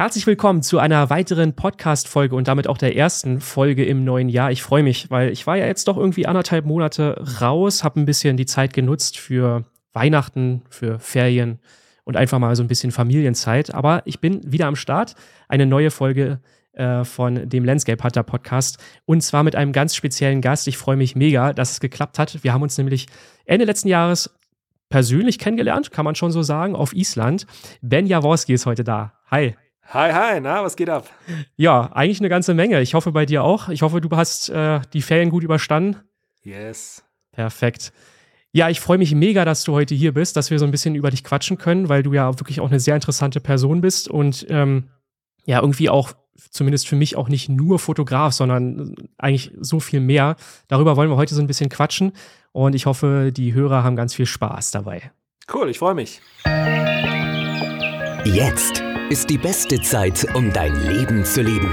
Herzlich willkommen zu einer weiteren Podcast-Folge und damit auch der ersten Folge im neuen Jahr. Ich freue mich, weil ich war ja jetzt doch irgendwie anderthalb Monate raus, habe ein bisschen die Zeit genutzt für Weihnachten, für Ferien und einfach mal so ein bisschen Familienzeit. Aber ich bin wieder am Start. Eine neue Folge äh, von dem Landscape Hunter Podcast und zwar mit einem ganz speziellen Gast. Ich freue mich mega, dass es geklappt hat. Wir haben uns nämlich Ende letzten Jahres persönlich kennengelernt, kann man schon so sagen, auf Island. Ben Jaworski ist heute da. Hi. Hi, hi, na, was geht ab? Ja, eigentlich eine ganze Menge. Ich hoffe bei dir auch. Ich hoffe, du hast äh, die Ferien gut überstanden. Yes. Perfekt. Ja, ich freue mich mega, dass du heute hier bist, dass wir so ein bisschen über dich quatschen können, weil du ja wirklich auch eine sehr interessante Person bist und ähm, ja, irgendwie auch, zumindest für mich, auch nicht nur Fotograf, sondern eigentlich so viel mehr. Darüber wollen wir heute so ein bisschen quatschen und ich hoffe, die Hörer haben ganz viel Spaß dabei. Cool, ich freue mich. Jetzt ist die beste Zeit, um dein Leben zu leben.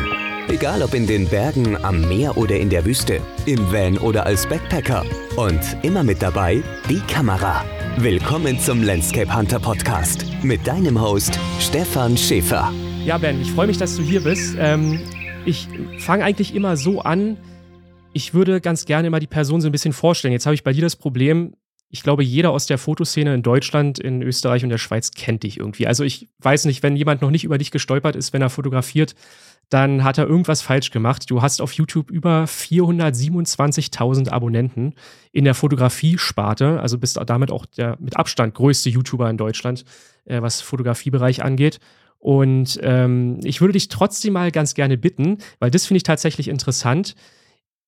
Egal ob in den Bergen, am Meer oder in der Wüste, im Van oder als Backpacker. Und immer mit dabei die Kamera. Willkommen zum Landscape Hunter Podcast mit deinem Host Stefan Schäfer. Ja, Ben, ich freue mich, dass du hier bist. Ähm, ich fange eigentlich immer so an, ich würde ganz gerne immer die Person so ein bisschen vorstellen. Jetzt habe ich bei dir das Problem, ich glaube, jeder aus der Fotoszene in Deutschland, in Österreich und der Schweiz kennt dich irgendwie. Also ich weiß nicht, wenn jemand noch nicht über dich gestolpert ist, wenn er fotografiert, dann hat er irgendwas falsch gemacht. Du hast auf YouTube über 427.000 Abonnenten in der Fotografie-Sparte, also bist damit auch der mit Abstand größte YouTuber in Deutschland, äh, was Fotografiebereich angeht. Und ähm, ich würde dich trotzdem mal ganz gerne bitten, weil das finde ich tatsächlich interessant,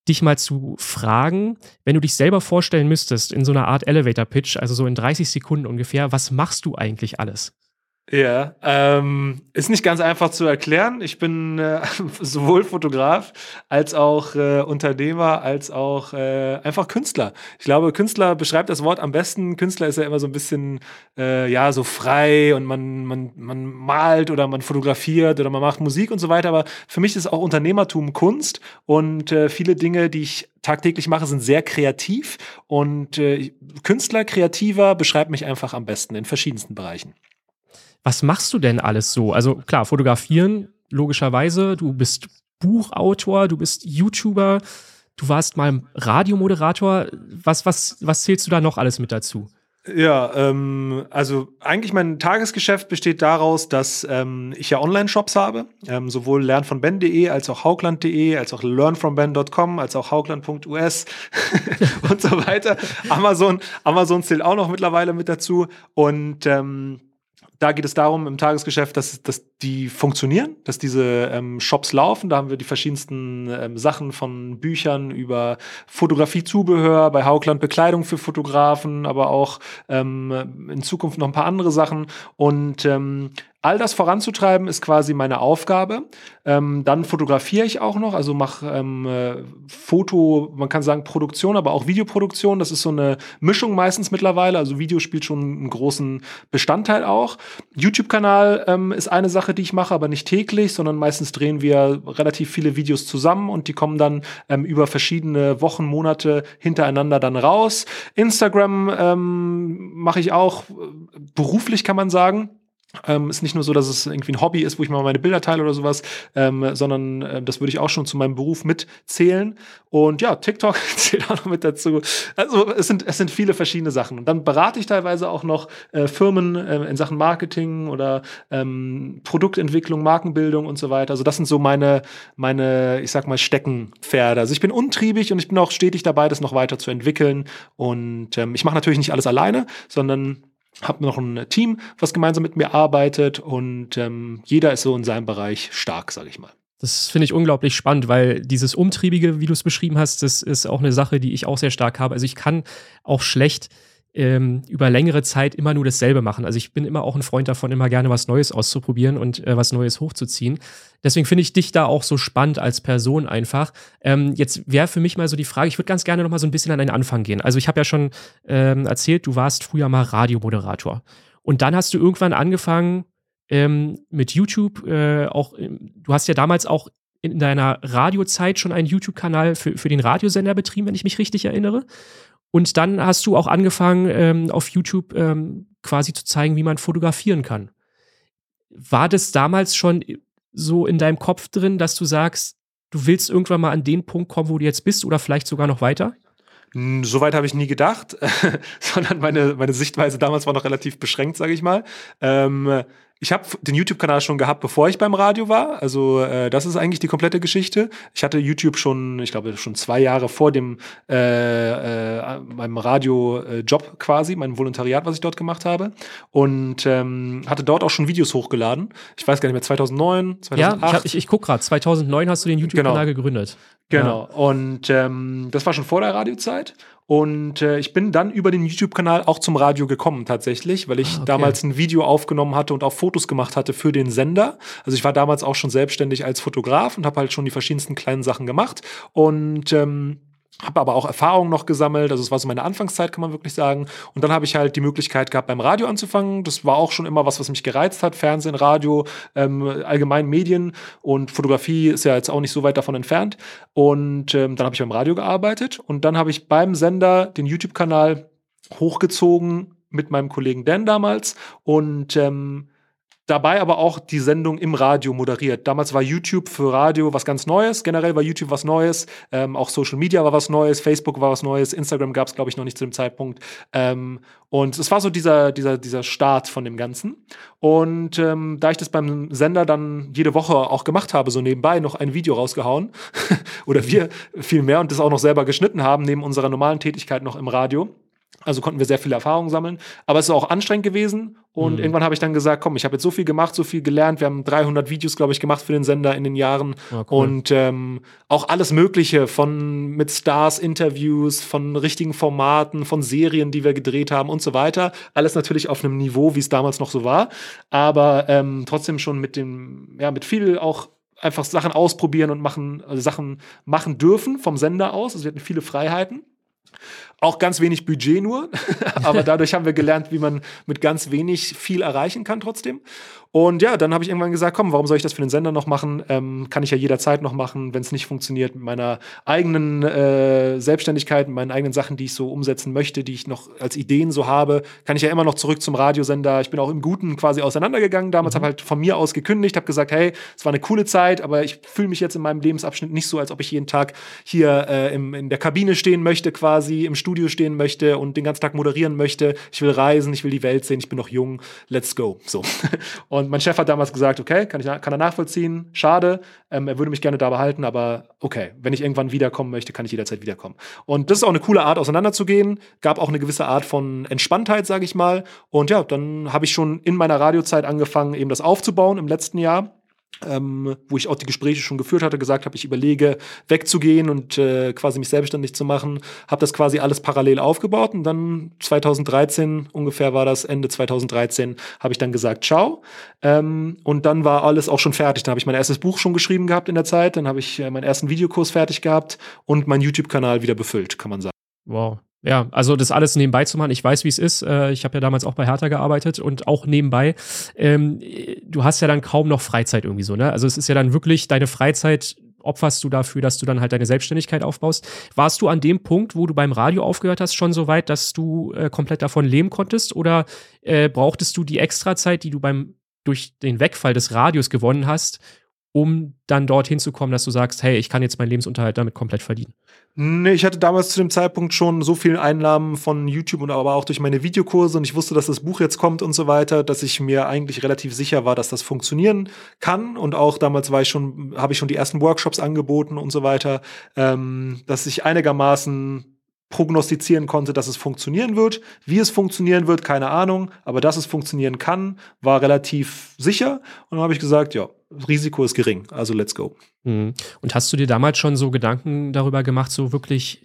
dich mal zu fragen, wenn du dich selber vorstellen müsstest in so einer Art Elevator Pitch, also so in 30 Sekunden ungefähr, was machst du eigentlich alles? Ja, ähm, ist nicht ganz einfach zu erklären. Ich bin äh, sowohl Fotograf als auch äh, Unternehmer, als auch äh, einfach Künstler. Ich glaube, Künstler beschreibt das Wort am besten. Künstler ist ja immer so ein bisschen, äh, ja, so frei und man, man, man malt oder man fotografiert oder man macht Musik und so weiter. Aber für mich ist auch Unternehmertum Kunst und äh, viele Dinge, die ich tagtäglich mache, sind sehr kreativ und äh, Künstler, Kreativer beschreibt mich einfach am besten in verschiedensten Bereichen. Was machst du denn alles so? Also klar, fotografieren, logischerweise. Du bist Buchautor, du bist YouTuber, du warst mal Radiomoderator. Was, was, was zählst du da noch alles mit dazu? Ja, ähm, also eigentlich mein Tagesgeschäft besteht daraus, dass ähm, ich ja Online-Shops habe, ähm, sowohl lernvonben.de als auch haugland.de, als auch learnfromben.com, als auch haugland.us und so weiter. Amazon, Amazon zählt auch noch mittlerweile mit dazu und ähm, da geht es darum im Tagesgeschäft, dass, dass die funktionieren, dass diese ähm, Shops laufen. Da haben wir die verschiedensten ähm, Sachen von Büchern über Fotografiezubehör, bei Haugland Bekleidung für Fotografen, aber auch ähm, in Zukunft noch ein paar andere Sachen. Und ähm, All das voranzutreiben ist quasi meine Aufgabe. Ähm, dann fotografiere ich auch noch, also mache ähm, äh, Foto, man kann sagen Produktion, aber auch Videoproduktion. Das ist so eine Mischung meistens mittlerweile. Also Video spielt schon einen großen Bestandteil auch. YouTube-Kanal ähm, ist eine Sache, die ich mache, aber nicht täglich, sondern meistens drehen wir relativ viele Videos zusammen und die kommen dann ähm, über verschiedene Wochen, Monate hintereinander dann raus. Instagram ähm, mache ich auch äh, beruflich, kann man sagen. Ähm, ist nicht nur so, dass es irgendwie ein Hobby ist, wo ich mal meine Bilder teile oder sowas, ähm, sondern äh, das würde ich auch schon zu meinem Beruf mitzählen. Und ja, TikTok zählt auch noch mit dazu. Also es sind, es sind viele verschiedene Sachen. Und dann berate ich teilweise auch noch äh, Firmen äh, in Sachen Marketing oder ähm, Produktentwicklung, Markenbildung und so weiter. Also das sind so meine, meine, ich sag mal, Steckenpferde. Also ich bin untriebig und ich bin auch stetig dabei, das noch weiter zu entwickeln. Und ähm, ich mache natürlich nicht alles alleine, sondern habe noch ein Team, was gemeinsam mit mir arbeitet und ähm, jeder ist so in seinem Bereich stark, sage ich mal. Das finde ich unglaublich spannend, weil dieses Umtriebige, wie du es beschrieben hast, das ist auch eine Sache, die ich auch sehr stark habe. Also ich kann auch schlecht ähm, über längere Zeit immer nur dasselbe machen. Also ich bin immer auch ein Freund davon, immer gerne was Neues auszuprobieren und äh, was Neues hochzuziehen. Deswegen finde ich dich da auch so spannend als Person einfach. Ähm, jetzt wäre für mich mal so die Frage, ich würde ganz gerne noch mal so ein bisschen an den Anfang gehen. Also ich habe ja schon ähm, erzählt, du warst früher mal Radiomoderator. Und dann hast du irgendwann angefangen ähm, mit YouTube, äh, auch, du hast ja damals auch in deiner Radiozeit schon einen YouTube-Kanal für, für den Radiosender betrieben, wenn ich mich richtig erinnere. Und dann hast du auch angefangen, ähm, auf YouTube ähm, quasi zu zeigen, wie man fotografieren kann. War das damals schon so in deinem Kopf drin, dass du sagst, du willst irgendwann mal an den Punkt kommen, wo du jetzt bist oder vielleicht sogar noch weiter? Soweit habe ich nie gedacht, sondern meine, meine Sichtweise damals war noch relativ beschränkt, sage ich mal. Ähm, ich habe den YouTube-Kanal schon gehabt, bevor ich beim Radio war. Also äh, das ist eigentlich die komplette Geschichte. Ich hatte YouTube schon, ich glaube, schon zwei Jahre vor dem äh, äh, meinem Radio-Job quasi, meinem Volontariat, was ich dort gemacht habe. Und ähm, hatte dort auch schon Videos hochgeladen. Ich weiß gar nicht mehr, 2009, 2008. Ja, ich, ich, ich gucke gerade, 2009 hast du den YouTube-Kanal genau. gegründet. Genau. Ja. Und ähm, das war schon vor der Radiozeit. Und äh, ich bin dann über den YouTube-Kanal auch zum Radio gekommen tatsächlich, weil ich ah, okay. damals ein Video aufgenommen hatte und auch Fotos gemacht hatte für den Sender. Also ich war damals auch schon selbstständig als Fotograf und habe halt schon die verschiedensten kleinen Sachen gemacht. Und ähm, habe aber auch Erfahrungen noch gesammelt, also es war so meine Anfangszeit, kann man wirklich sagen. Und dann habe ich halt die Möglichkeit gehabt, beim Radio anzufangen. Das war auch schon immer was, was mich gereizt hat. Fernsehen, Radio, ähm, allgemein Medien und Fotografie ist ja jetzt auch nicht so weit davon entfernt. Und ähm, dann habe ich beim Radio gearbeitet und dann habe ich beim Sender den YouTube-Kanal hochgezogen mit meinem Kollegen Dan damals und ähm, dabei aber auch die Sendung im Radio moderiert. Damals war YouTube für Radio was ganz Neues, generell war YouTube was Neues, ähm, auch Social Media war was Neues, Facebook war was Neues, Instagram gab es, glaube ich, noch nicht zu dem Zeitpunkt. Ähm, und es war so dieser, dieser, dieser Start von dem Ganzen. Und ähm, da ich das beim Sender dann jede Woche auch gemacht habe, so nebenbei noch ein Video rausgehauen, oder wir viel mehr und das auch noch selber geschnitten haben, neben unserer normalen Tätigkeit noch im Radio, also konnten wir sehr viele Erfahrungen sammeln. Aber es ist auch anstrengend gewesen. Und mhm. irgendwann habe ich dann gesagt, komm, ich habe jetzt so viel gemacht, so viel gelernt. Wir haben 300 Videos, glaube ich, gemacht für den Sender in den Jahren. Ja, cool. Und ähm, auch alles Mögliche von mit Stars, Interviews, von richtigen Formaten, von Serien, die wir gedreht haben und so weiter. Alles natürlich auf einem Niveau, wie es damals noch so war. Aber ähm, trotzdem schon mit dem, ja, mit viel auch einfach Sachen ausprobieren und machen, also Sachen machen dürfen vom Sender aus. Also wir hatten viele Freiheiten. Auch ganz wenig Budget nur, aber dadurch haben wir gelernt, wie man mit ganz wenig viel erreichen kann trotzdem. Und ja, dann habe ich irgendwann gesagt, komm, warum soll ich das für den Sender noch machen? Ähm, kann ich ja jederzeit noch machen, wenn es nicht funktioniert mit meiner eigenen äh, Selbstständigkeit, mit meinen eigenen Sachen, die ich so umsetzen möchte, die ich noch als Ideen so habe, kann ich ja immer noch zurück zum Radiosender. Ich bin auch im Guten quasi auseinandergegangen. Damals mhm. habe halt von mir aus gekündigt, habe gesagt, hey, es war eine coole Zeit, aber ich fühle mich jetzt in meinem Lebensabschnitt nicht so, als ob ich jeden Tag hier äh, im, in der Kabine stehen möchte, quasi im Studio stehen möchte und den ganzen Tag moderieren möchte. Ich will reisen, ich will die Welt sehen, ich bin noch jung, let's go. So. Und mein Chef hat damals gesagt, okay, kann, ich, kann er nachvollziehen, schade, ähm, er würde mich gerne da behalten, aber okay, wenn ich irgendwann wiederkommen möchte, kann ich jederzeit wiederkommen. Und das ist auch eine coole Art, auseinanderzugehen, gab auch eine gewisse Art von Entspanntheit, sage ich mal. Und ja, dann habe ich schon in meiner Radiozeit angefangen, eben das aufzubauen im letzten Jahr ähm, wo ich auch die Gespräche schon geführt hatte, gesagt habe, ich überlege wegzugehen und äh, quasi mich selbstständig zu machen, habe das quasi alles parallel aufgebaut und dann 2013 ungefähr war das Ende 2013 habe ich dann gesagt ciao ähm, und dann war alles auch schon fertig. Dann habe ich mein erstes Buch schon geschrieben gehabt in der Zeit, dann habe ich äh, meinen ersten Videokurs fertig gehabt und meinen YouTube-Kanal wieder befüllt, kann man sagen. Wow, ja, also das alles nebenbei zu machen, ich weiß, wie es ist. Äh, ich habe ja damals auch bei Hertha gearbeitet und auch nebenbei. Ähm, du hast ja dann kaum noch Freizeit irgendwie so, ne? Also es ist ja dann wirklich deine Freizeit opferst du dafür, dass du dann halt deine Selbstständigkeit aufbaust. Warst du an dem Punkt, wo du beim Radio aufgehört hast, schon so weit, dass du äh, komplett davon leben konntest? Oder äh, brauchtest du die Extrazeit, die du beim durch den Wegfall des Radios gewonnen hast, um dann dorthin zu kommen, dass du sagst, hey, ich kann jetzt meinen Lebensunterhalt damit komplett verdienen? Nee, ich hatte damals zu dem Zeitpunkt schon so viele Einnahmen von YouTube und aber auch durch meine Videokurse und ich wusste, dass das Buch jetzt kommt und so weiter, dass ich mir eigentlich relativ sicher war, dass das funktionieren kann. Und auch damals war ich schon, habe ich schon die ersten Workshops angeboten und so weiter, ähm, dass ich einigermaßen prognostizieren konnte, dass es funktionieren wird. Wie es funktionieren wird, keine Ahnung, aber dass es funktionieren kann, war relativ sicher. Und dann habe ich gesagt, ja, Risiko ist gering, also let's go. Mhm. Und hast du dir damals schon so Gedanken darüber gemacht, so wirklich,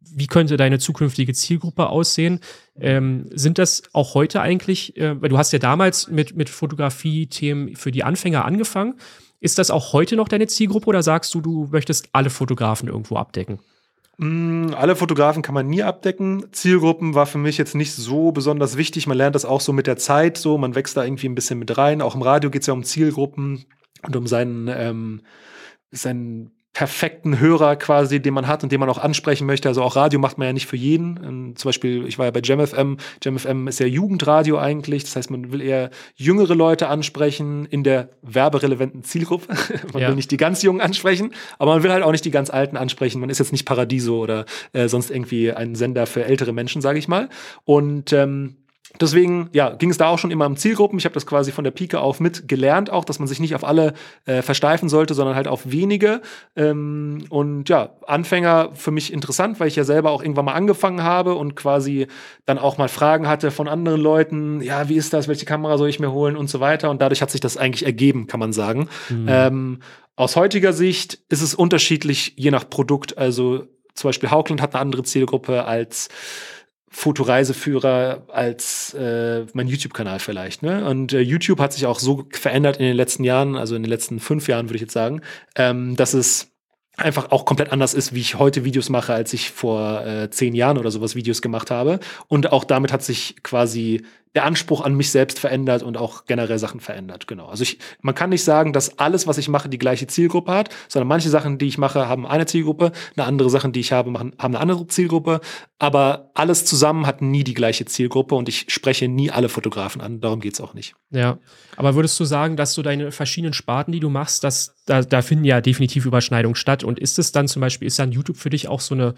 wie könnte deine zukünftige Zielgruppe aussehen? Ähm, sind das auch heute eigentlich, äh, weil du hast ja damals mit, mit Fotografie-Themen für die Anfänger angefangen. Ist das auch heute noch deine Zielgruppe oder sagst du, du möchtest alle Fotografen irgendwo abdecken? Mm, alle Fotografen kann man nie abdecken. Zielgruppen war für mich jetzt nicht so besonders wichtig. Man lernt das auch so mit der Zeit so. Man wächst da irgendwie ein bisschen mit rein. Auch im Radio geht es ja um Zielgruppen und um seinen, ähm, seinen perfekten Hörer quasi, den man hat und den man auch ansprechen möchte. Also auch Radio macht man ja nicht für jeden. Ähm, zum Beispiel, ich war ja bei JamFM. JamFM ist ja Jugendradio eigentlich. Das heißt, man will eher jüngere Leute ansprechen in der werberelevanten Zielgruppe. man ja. will nicht die ganz Jungen ansprechen, aber man will halt auch nicht die ganz Alten ansprechen. Man ist jetzt nicht Paradiso oder äh, sonst irgendwie ein Sender für ältere Menschen, sage ich mal. Und ähm, Deswegen ja, ging es da auch schon immer um Zielgruppen. Ich habe das quasi von der Pike auf mit gelernt, auch, dass man sich nicht auf alle äh, versteifen sollte, sondern halt auf wenige. Ähm, und ja, Anfänger für mich interessant, weil ich ja selber auch irgendwann mal angefangen habe und quasi dann auch mal Fragen hatte von anderen Leuten. Ja, wie ist das? Welche Kamera soll ich mir holen und so weiter. Und dadurch hat sich das eigentlich ergeben, kann man sagen. Mhm. Ähm, aus heutiger Sicht ist es unterschiedlich, je nach Produkt. Also zum Beispiel Haukland hat eine andere Zielgruppe als Fotoreiseführer als äh, mein YouTube-Kanal vielleicht. Ne? Und äh, YouTube hat sich auch so verändert in den letzten Jahren, also in den letzten fünf Jahren würde ich jetzt sagen, ähm, dass es einfach auch komplett anders ist, wie ich heute Videos mache, als ich vor äh, zehn Jahren oder sowas Videos gemacht habe. Und auch damit hat sich quasi der Anspruch an mich selbst verändert und auch generell Sachen verändert. Genau. Also ich, man kann nicht sagen, dass alles, was ich mache, die gleiche Zielgruppe hat, sondern manche Sachen, die ich mache, haben eine Zielgruppe, eine andere Sachen, die ich habe, machen, haben eine andere Zielgruppe. Aber alles zusammen hat nie die gleiche Zielgruppe und ich spreche nie alle Fotografen an. Darum geht's auch nicht. Ja. Aber würdest du sagen, dass du deine verschiedenen Sparten, die du machst, dass da, da finden ja definitiv Überschneidungen statt? Und ist es dann zum Beispiel, ist dann YouTube für dich auch so eine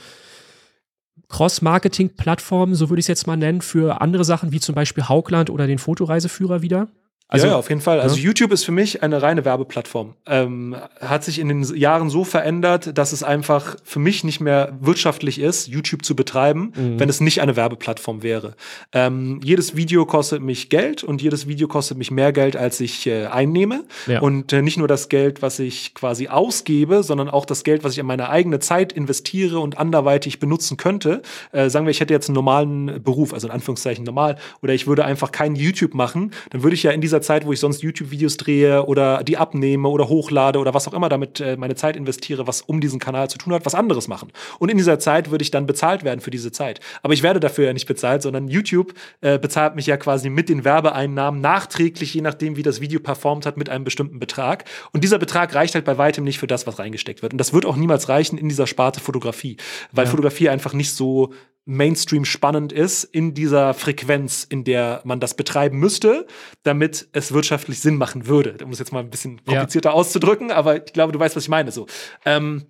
Cross-Marketing-Plattform, so würde ich es jetzt mal nennen, für andere Sachen wie zum Beispiel Haukland oder den Fotoreiseführer wieder? Also, ja, ja, auf jeden Fall. Also ja. YouTube ist für mich eine reine Werbeplattform. Ähm, hat sich in den Jahren so verändert, dass es einfach für mich nicht mehr wirtschaftlich ist, YouTube zu betreiben, mhm. wenn es nicht eine Werbeplattform wäre. Ähm, jedes Video kostet mich Geld und jedes Video kostet mich mehr Geld, als ich äh, einnehme. Ja. Und äh, nicht nur das Geld, was ich quasi ausgebe, sondern auch das Geld, was ich in meine eigene Zeit investiere und anderweitig benutzen könnte. Äh, sagen wir, ich hätte jetzt einen normalen Beruf, also in Anführungszeichen normal, oder ich würde einfach kein YouTube machen, dann würde ich ja in dieser Zeit, wo ich sonst YouTube-Videos drehe oder die abnehme oder hochlade oder was auch immer damit äh, meine Zeit investiere, was um diesen Kanal zu tun hat, was anderes machen. Und in dieser Zeit würde ich dann bezahlt werden für diese Zeit. Aber ich werde dafür ja nicht bezahlt, sondern YouTube äh, bezahlt mich ja quasi mit den Werbeeinnahmen nachträglich, je nachdem, wie das Video performt hat, mit einem bestimmten Betrag. Und dieser Betrag reicht halt bei weitem nicht für das, was reingesteckt wird. Und das wird auch niemals reichen in dieser Sparte Fotografie, weil ja. Fotografie einfach nicht so Mainstream spannend ist in dieser Frequenz, in der man das betreiben müsste, damit es wirtschaftlich Sinn machen würde. Um es jetzt mal ein bisschen komplizierter ja. auszudrücken, aber ich glaube, du weißt, was ich meine. So. Ähm,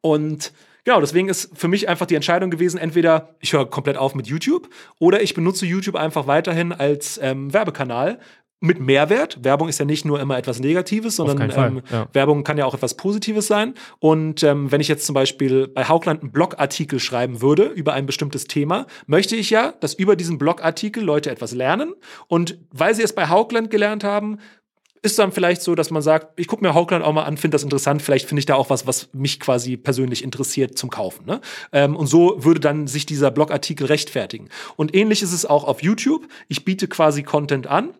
und genau, deswegen ist für mich einfach die Entscheidung gewesen, entweder ich höre komplett auf mit YouTube oder ich benutze YouTube einfach weiterhin als ähm, Werbekanal, mit Mehrwert. Werbung ist ja nicht nur immer etwas Negatives, sondern ähm, ja. Werbung kann ja auch etwas Positives sein. Und ähm, wenn ich jetzt zum Beispiel bei Haugland einen Blogartikel schreiben würde über ein bestimmtes Thema, möchte ich ja, dass über diesen Blogartikel Leute etwas lernen. Und weil sie es bei Haugland gelernt haben, ist dann vielleicht so, dass man sagt, ich gucke mir Haugland auch mal an, finde das interessant, vielleicht finde ich da auch was, was mich quasi persönlich interessiert zum Kaufen. Ne? Ähm, und so würde dann sich dieser Blogartikel rechtfertigen. Und ähnlich ist es auch auf YouTube. Ich biete quasi Content an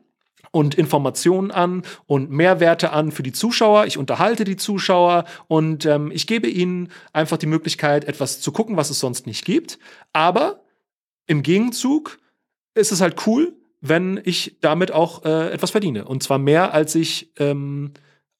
und Informationen an und Mehrwerte an für die Zuschauer. Ich unterhalte die Zuschauer und ähm, ich gebe ihnen einfach die Möglichkeit, etwas zu gucken, was es sonst nicht gibt. Aber im Gegenzug ist es halt cool, wenn ich damit auch äh, etwas verdiene. Und zwar mehr, als ich ähm,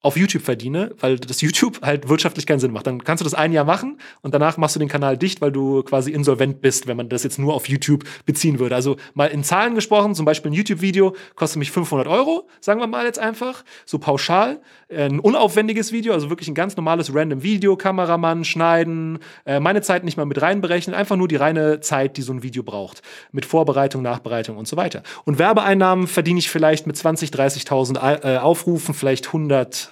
auf YouTube verdiene, weil das YouTube halt wirtschaftlich keinen Sinn macht. Dann kannst du das ein Jahr machen und danach machst du den Kanal dicht, weil du quasi insolvent bist, wenn man das jetzt nur auf YouTube beziehen würde. Also mal in Zahlen gesprochen, zum Beispiel ein YouTube-Video kostet mich 500 Euro, sagen wir mal jetzt einfach, so pauschal. Ein unaufwendiges Video, also wirklich ein ganz normales random Video, Kameramann, schneiden, äh, meine Zeit nicht mal mit reinberechnen, einfach nur die reine Zeit, die so ein Video braucht. Mit Vorbereitung, Nachbereitung und so weiter. Und Werbeeinnahmen verdiene ich vielleicht mit 20, 30.000 äh, Aufrufen, vielleicht 100,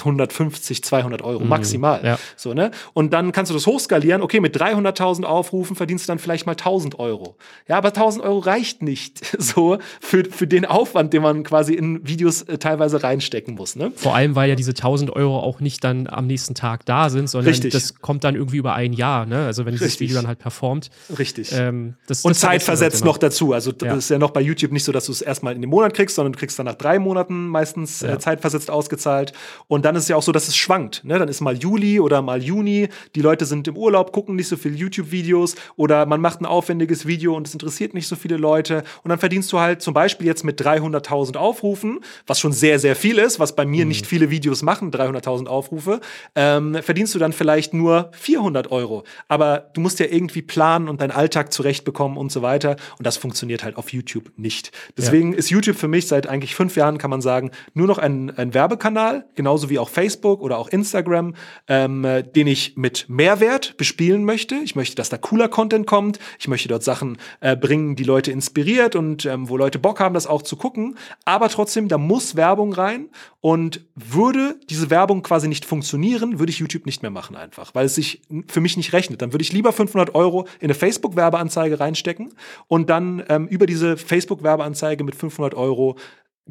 150, 200 Euro mhm, maximal. Ja. So, ne? Und dann kannst du das hochskalieren. Okay, mit 300.000 Aufrufen verdienst du dann vielleicht mal 1000 Euro. Ja, aber 1000 Euro reicht nicht so für, für den Aufwand, den man quasi in Videos äh, teilweise reinstecken muss. Ne? Vor allem, weil ja diese 1000 Euro auch nicht dann am nächsten Tag da sind, sondern Richtig. das kommt dann irgendwie über ein Jahr. Ne? Also wenn dieses Richtig. Video dann halt performt. Richtig. Ähm, das, Und das zeitversetzt noch dazu. Also ja. das ist ja noch bei YouTube nicht so, dass du es erstmal in den Monat kriegst, sondern du kriegst dann nach drei Monaten meistens ja. äh, zeitversetzt ausgezahlt. Und dann ist es ja auch so, dass es schwankt. Ne? Dann ist mal Juli oder mal Juni. Die Leute sind im Urlaub, gucken nicht so viel YouTube-Videos oder man macht ein aufwendiges Video und es interessiert nicht so viele Leute. Und dann verdienst du halt zum Beispiel jetzt mit 300.000 Aufrufen, was schon sehr, sehr viel ist, was bei mir mhm. nicht viele Videos machen, 300.000 Aufrufe, ähm, verdienst du dann vielleicht nur 400 Euro. Aber du musst ja irgendwie planen und deinen Alltag zurechtbekommen und so weiter. Und das funktioniert halt auf YouTube nicht. Deswegen ja. ist YouTube für mich seit eigentlich fünf Jahren, kann man sagen, nur noch ein, ein Werbekanal, genauso wie auch Facebook oder auch Instagram, ähm, den ich mit Mehrwert bespielen möchte. Ich möchte, dass da cooler Content kommt. Ich möchte dort Sachen äh, bringen, die Leute inspiriert und ähm, wo Leute Bock haben, das auch zu gucken. Aber trotzdem, da muss Werbung rein. Und würde diese Werbung quasi nicht funktionieren, würde ich YouTube nicht mehr machen einfach, weil es sich für mich nicht rechnet. Dann würde ich lieber 500 Euro in eine Facebook-Werbeanzeige reinstecken und dann ähm, über diese Facebook-Werbeanzeige mit 500 Euro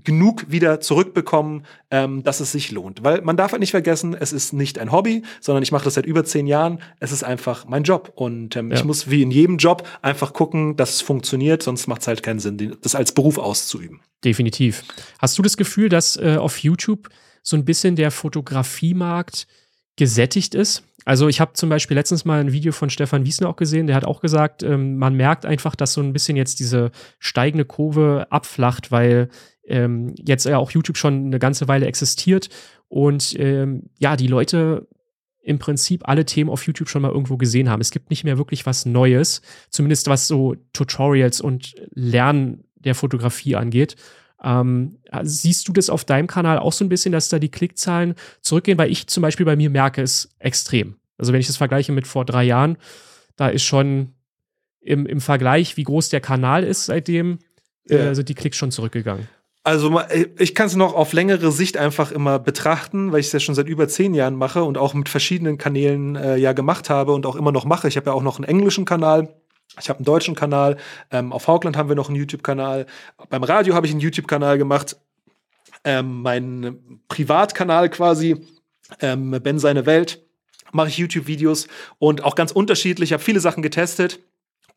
genug wieder zurückbekommen, ähm, dass es sich lohnt. Weil man darf halt nicht vergessen, es ist nicht ein Hobby, sondern ich mache das seit über zehn Jahren. Es ist einfach mein Job. Und ähm, ja. ich muss wie in jedem Job einfach gucken, dass es funktioniert, sonst macht es halt keinen Sinn, das als Beruf auszuüben. Definitiv. Hast du das Gefühl, dass äh, auf YouTube so ein bisschen der Fotografiemarkt gesättigt ist? Also ich habe zum Beispiel letztens mal ein Video von Stefan Wiesner auch gesehen, der hat auch gesagt, ähm, man merkt einfach, dass so ein bisschen jetzt diese steigende Kurve abflacht, weil ähm, jetzt ja auch YouTube schon eine ganze Weile existiert und ähm, ja, die Leute im Prinzip alle Themen auf YouTube schon mal irgendwo gesehen haben. Es gibt nicht mehr wirklich was Neues, zumindest was so Tutorials und Lernen der Fotografie angeht. Ähm, siehst du das auf deinem Kanal auch so ein bisschen, dass da die Klickzahlen zurückgehen? Weil ich zum Beispiel bei mir merke es extrem. Also wenn ich das vergleiche mit vor drei Jahren, da ist schon im, im Vergleich, wie groß der Kanal ist seitdem, ja. äh, sind die Klicks schon zurückgegangen. Also ich kann es noch auf längere Sicht einfach immer betrachten, weil ich es ja schon seit über zehn Jahren mache und auch mit verschiedenen Kanälen äh, ja gemacht habe und auch immer noch mache. Ich habe ja auch noch einen englischen Kanal. Ich habe einen deutschen Kanal. Ähm, auf Haugland haben wir noch einen YouTube-Kanal. Beim Radio habe ich einen YouTube-Kanal gemacht. Ähm, mein Privatkanal quasi, ähm, Ben seine Welt, mache ich YouTube-Videos und auch ganz unterschiedlich. Ich habe viele Sachen getestet.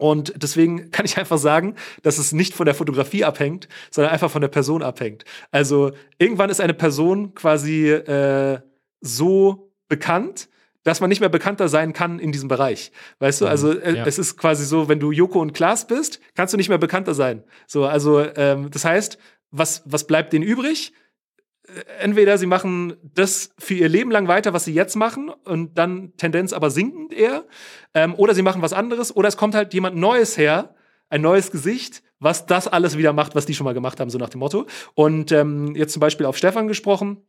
Und deswegen kann ich einfach sagen, dass es nicht von der Fotografie abhängt, sondern einfach von der Person abhängt. Also irgendwann ist eine Person quasi äh, so bekannt, dass man nicht mehr bekannter sein kann in diesem Bereich. Weißt du, mhm. also äh, ja. es ist quasi so, wenn du Joko und Klaas bist, kannst du nicht mehr bekannter sein. So, also ähm, das heißt, was, was bleibt denen übrig? Entweder sie machen das für ihr Leben lang weiter, was sie jetzt machen, und dann Tendenz aber sinkend eher, ähm, oder sie machen was anderes, oder es kommt halt jemand Neues her, ein neues Gesicht, was das alles wieder macht, was die schon mal gemacht haben, so nach dem Motto. Und ähm, jetzt zum Beispiel auf Stefan gesprochen,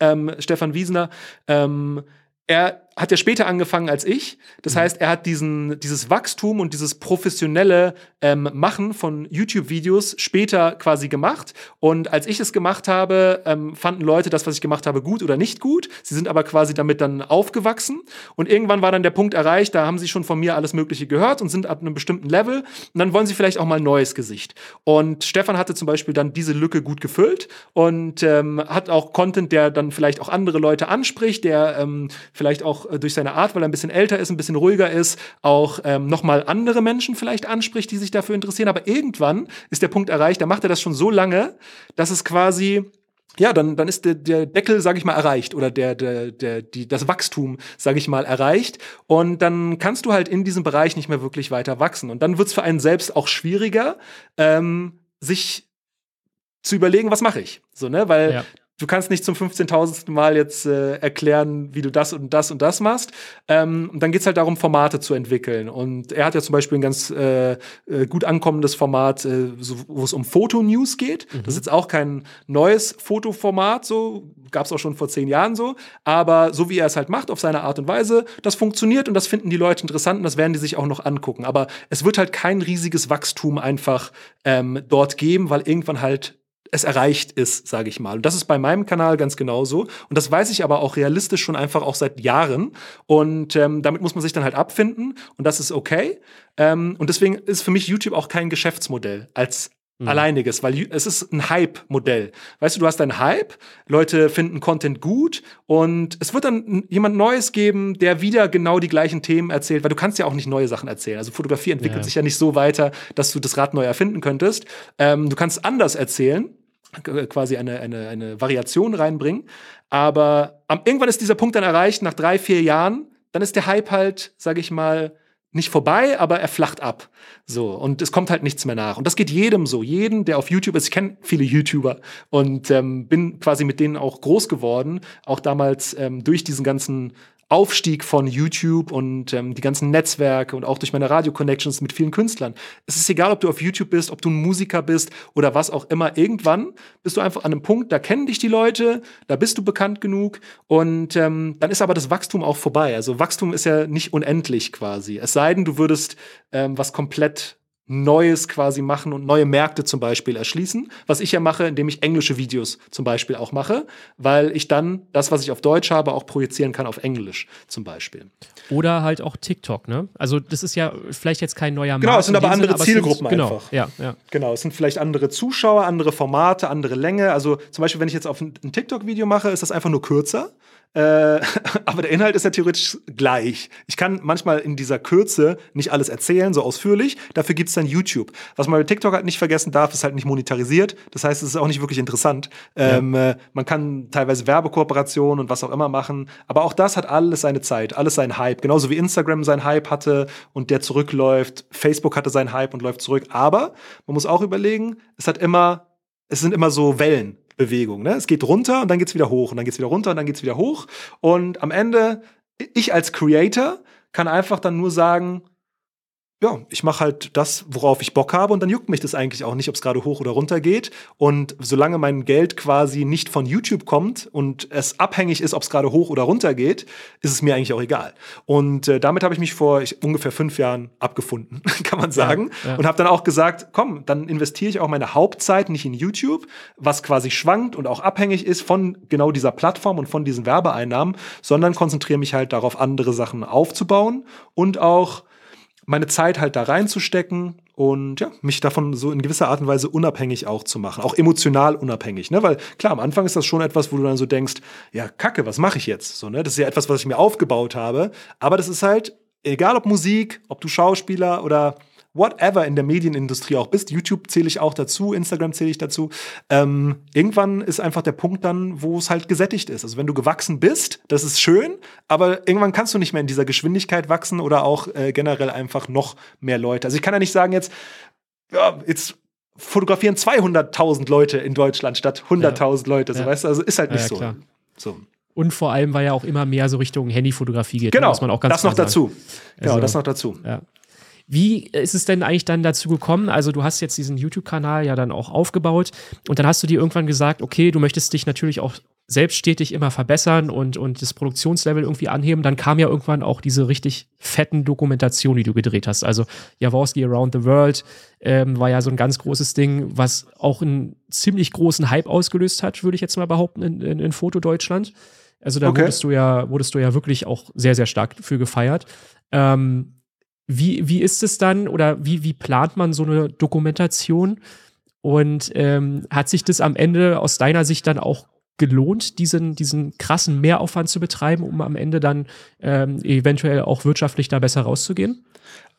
ähm, Stefan Wiesner, ähm, er hat ja später angefangen als ich. Das mhm. heißt, er hat diesen, dieses Wachstum und dieses professionelle ähm, Machen von YouTube-Videos später quasi gemacht. Und als ich es gemacht habe, ähm, fanden Leute das, was ich gemacht habe, gut oder nicht gut. Sie sind aber quasi damit dann aufgewachsen. Und irgendwann war dann der Punkt erreicht, da haben sie schon von mir alles Mögliche gehört und sind ab einem bestimmten Level. Und dann wollen sie vielleicht auch mal ein neues Gesicht. Und Stefan hatte zum Beispiel dann diese Lücke gut gefüllt und ähm, hat auch Content, der dann vielleicht auch andere Leute anspricht, der ähm, vielleicht auch äh, durch seine Art, weil er ein bisschen älter ist, ein bisschen ruhiger ist, auch ähm, nochmal andere Menschen vielleicht anspricht, die sich dafür interessieren. Aber irgendwann ist der Punkt erreicht, da macht er das schon so lange, dass es quasi ja, dann, dann ist der, der Deckel, sag ich mal, erreicht oder der, der, der, die, das Wachstum, sag ich mal, erreicht. Und dann kannst du halt in diesem Bereich nicht mehr wirklich weiter wachsen. Und dann wird's für einen selbst auch schwieriger, ähm, sich zu überlegen, was mache ich? So, ne? Weil ja du kannst nicht zum 15.000. Mal jetzt äh, erklären, wie du das und das und das machst. Ähm, und dann geht's halt darum, Formate zu entwickeln. Und er hat ja zum Beispiel ein ganz äh, äh gut ankommendes Format, äh, so, wo es um Fotonews geht. Mhm. Das ist jetzt auch kein neues Fotoformat, so gab's auch schon vor zehn Jahren so. Aber so wie er es halt macht, auf seine Art und Weise, das funktioniert und das finden die Leute interessant und das werden die sich auch noch angucken. Aber es wird halt kein riesiges Wachstum einfach ähm, dort geben, weil irgendwann halt es erreicht ist, sage ich mal. Und das ist bei meinem Kanal ganz genauso. Und das weiß ich aber auch realistisch schon einfach auch seit Jahren. Und ähm, damit muss man sich dann halt abfinden. Und das ist okay. Ähm, und deswegen ist für mich YouTube auch kein Geschäftsmodell als mhm. alleiniges, weil es ist ein Hype-Modell. Weißt du, du hast einen Hype, Leute finden Content gut und es wird dann jemand Neues geben, der wieder genau die gleichen Themen erzählt, weil du kannst ja auch nicht neue Sachen erzählen. Also Fotografie entwickelt ja. sich ja nicht so weiter, dass du das Rad neu erfinden könntest. Ähm, du kannst anders erzählen quasi eine, eine, eine Variation reinbringen. Aber am, irgendwann ist dieser Punkt dann erreicht, nach drei, vier Jahren, dann ist der Hype halt, sage ich mal, nicht vorbei, aber er flacht ab. So, und es kommt halt nichts mehr nach. Und das geht jedem so. Jeden, der auf YouTube ist, ich kenne viele YouTuber und ähm, bin quasi mit denen auch groß geworden. Auch damals ähm, durch diesen ganzen Aufstieg von YouTube und ähm, die ganzen Netzwerke und auch durch meine Radio-Connections mit vielen Künstlern. Es ist egal, ob du auf YouTube bist, ob du ein Musiker bist oder was auch immer. Irgendwann bist du einfach an einem Punkt, da kennen dich die Leute, da bist du bekannt genug und ähm, dann ist aber das Wachstum auch vorbei. Also Wachstum ist ja nicht unendlich quasi. Es sei denn, du würdest ähm, was komplett Neues quasi machen und neue Märkte zum Beispiel erschließen. Was ich ja mache, indem ich englische Videos zum Beispiel auch mache, weil ich dann das, was ich auf Deutsch habe, auch projizieren kann auf Englisch zum Beispiel. Oder halt auch TikTok, ne? Also das ist ja vielleicht jetzt kein neuer Markt. Genau, es sind aber andere Sinn, Zielgruppen aber sind, genau, einfach. Ja, ja. Genau, es sind vielleicht andere Zuschauer, andere Formate, andere Länge. Also zum Beispiel, wenn ich jetzt auf ein, ein TikTok-Video mache, ist das einfach nur kürzer. Äh, aber der Inhalt ist ja theoretisch gleich. Ich kann manchmal in dieser Kürze nicht alles erzählen, so ausführlich. Dafür gibt es dann YouTube. Was man bei TikTok halt nicht vergessen darf, ist halt nicht monetarisiert. Das heißt, es ist auch nicht wirklich interessant. Ja. Ähm, äh, man kann teilweise Werbekooperationen und was auch immer machen. Aber auch das hat alles seine Zeit, alles seinen Hype. Genauso wie Instagram seinen Hype hatte und der zurückläuft. Facebook hatte seinen Hype und läuft zurück. Aber man muss auch überlegen, es hat immer, es sind immer so Wellen. Bewegung. Ne? Es geht runter und dann geht es wieder hoch und dann geht es wieder runter und dann geht es wieder hoch. Und am Ende, ich als Creator kann einfach dann nur sagen, ja, ich mache halt das, worauf ich Bock habe und dann juckt mich das eigentlich auch nicht, ob es gerade hoch oder runter geht. Und solange mein Geld quasi nicht von YouTube kommt und es abhängig ist, ob es gerade hoch oder runter geht, ist es mir eigentlich auch egal. Und äh, damit habe ich mich vor ich, ungefähr fünf Jahren abgefunden, kann man sagen. Ja, ja. Und habe dann auch gesagt, komm, dann investiere ich auch meine Hauptzeit nicht in YouTube, was quasi schwankt und auch abhängig ist von genau dieser Plattform und von diesen Werbeeinnahmen, sondern konzentriere mich halt darauf, andere Sachen aufzubauen und auch meine Zeit halt da reinzustecken und ja, mich davon so in gewisser Art und Weise unabhängig auch zu machen, auch emotional unabhängig, ne? Weil klar, am Anfang ist das schon etwas, wo du dann so denkst, ja, Kacke, was mache ich jetzt? So, ne? Das ist ja etwas, was ich mir aufgebaut habe, aber das ist halt egal ob Musik, ob du Schauspieler oder whatever in der Medienindustrie auch bist, YouTube zähle ich auch dazu, Instagram zähle ich dazu, ähm, irgendwann ist einfach der Punkt dann, wo es halt gesättigt ist. Also wenn du gewachsen bist, das ist schön, aber irgendwann kannst du nicht mehr in dieser Geschwindigkeit wachsen oder auch äh, generell einfach noch mehr Leute. Also ich kann ja nicht sagen jetzt, ja, jetzt fotografieren 200.000 Leute in Deutschland statt 100.000 ja. Leute, so ja. weißt du, also ist halt nicht ja, so. so. Und vor allem, weil ja auch immer mehr so Richtung Handyfotografie geht. Ne, genau, muss man auch ganz das noch sagen. dazu. Genau, also, das noch dazu. Ja. Wie ist es denn eigentlich dann dazu gekommen? Also du hast jetzt diesen YouTube-Kanal ja dann auch aufgebaut und dann hast du dir irgendwann gesagt, okay, du möchtest dich natürlich auch selbst stetig immer verbessern und, und das Produktionslevel irgendwie anheben. Dann kam ja irgendwann auch diese richtig fetten Dokumentationen, die du gedreht hast. Also Jaworski Around the World ähm, war ja so ein ganz großes Ding, was auch einen ziemlich großen Hype ausgelöst hat, würde ich jetzt mal behaupten, in, in, in Foto Deutschland. Also da okay. wurdest du ja, wurdest du ja wirklich auch sehr, sehr stark für gefeiert. Ähm, wie, wie ist es dann oder wie, wie plant man so eine Dokumentation? Und ähm, hat sich das am Ende aus deiner Sicht dann auch gelohnt, diesen, diesen krassen Mehraufwand zu betreiben, um am Ende dann ähm, eventuell auch wirtschaftlich da besser rauszugehen?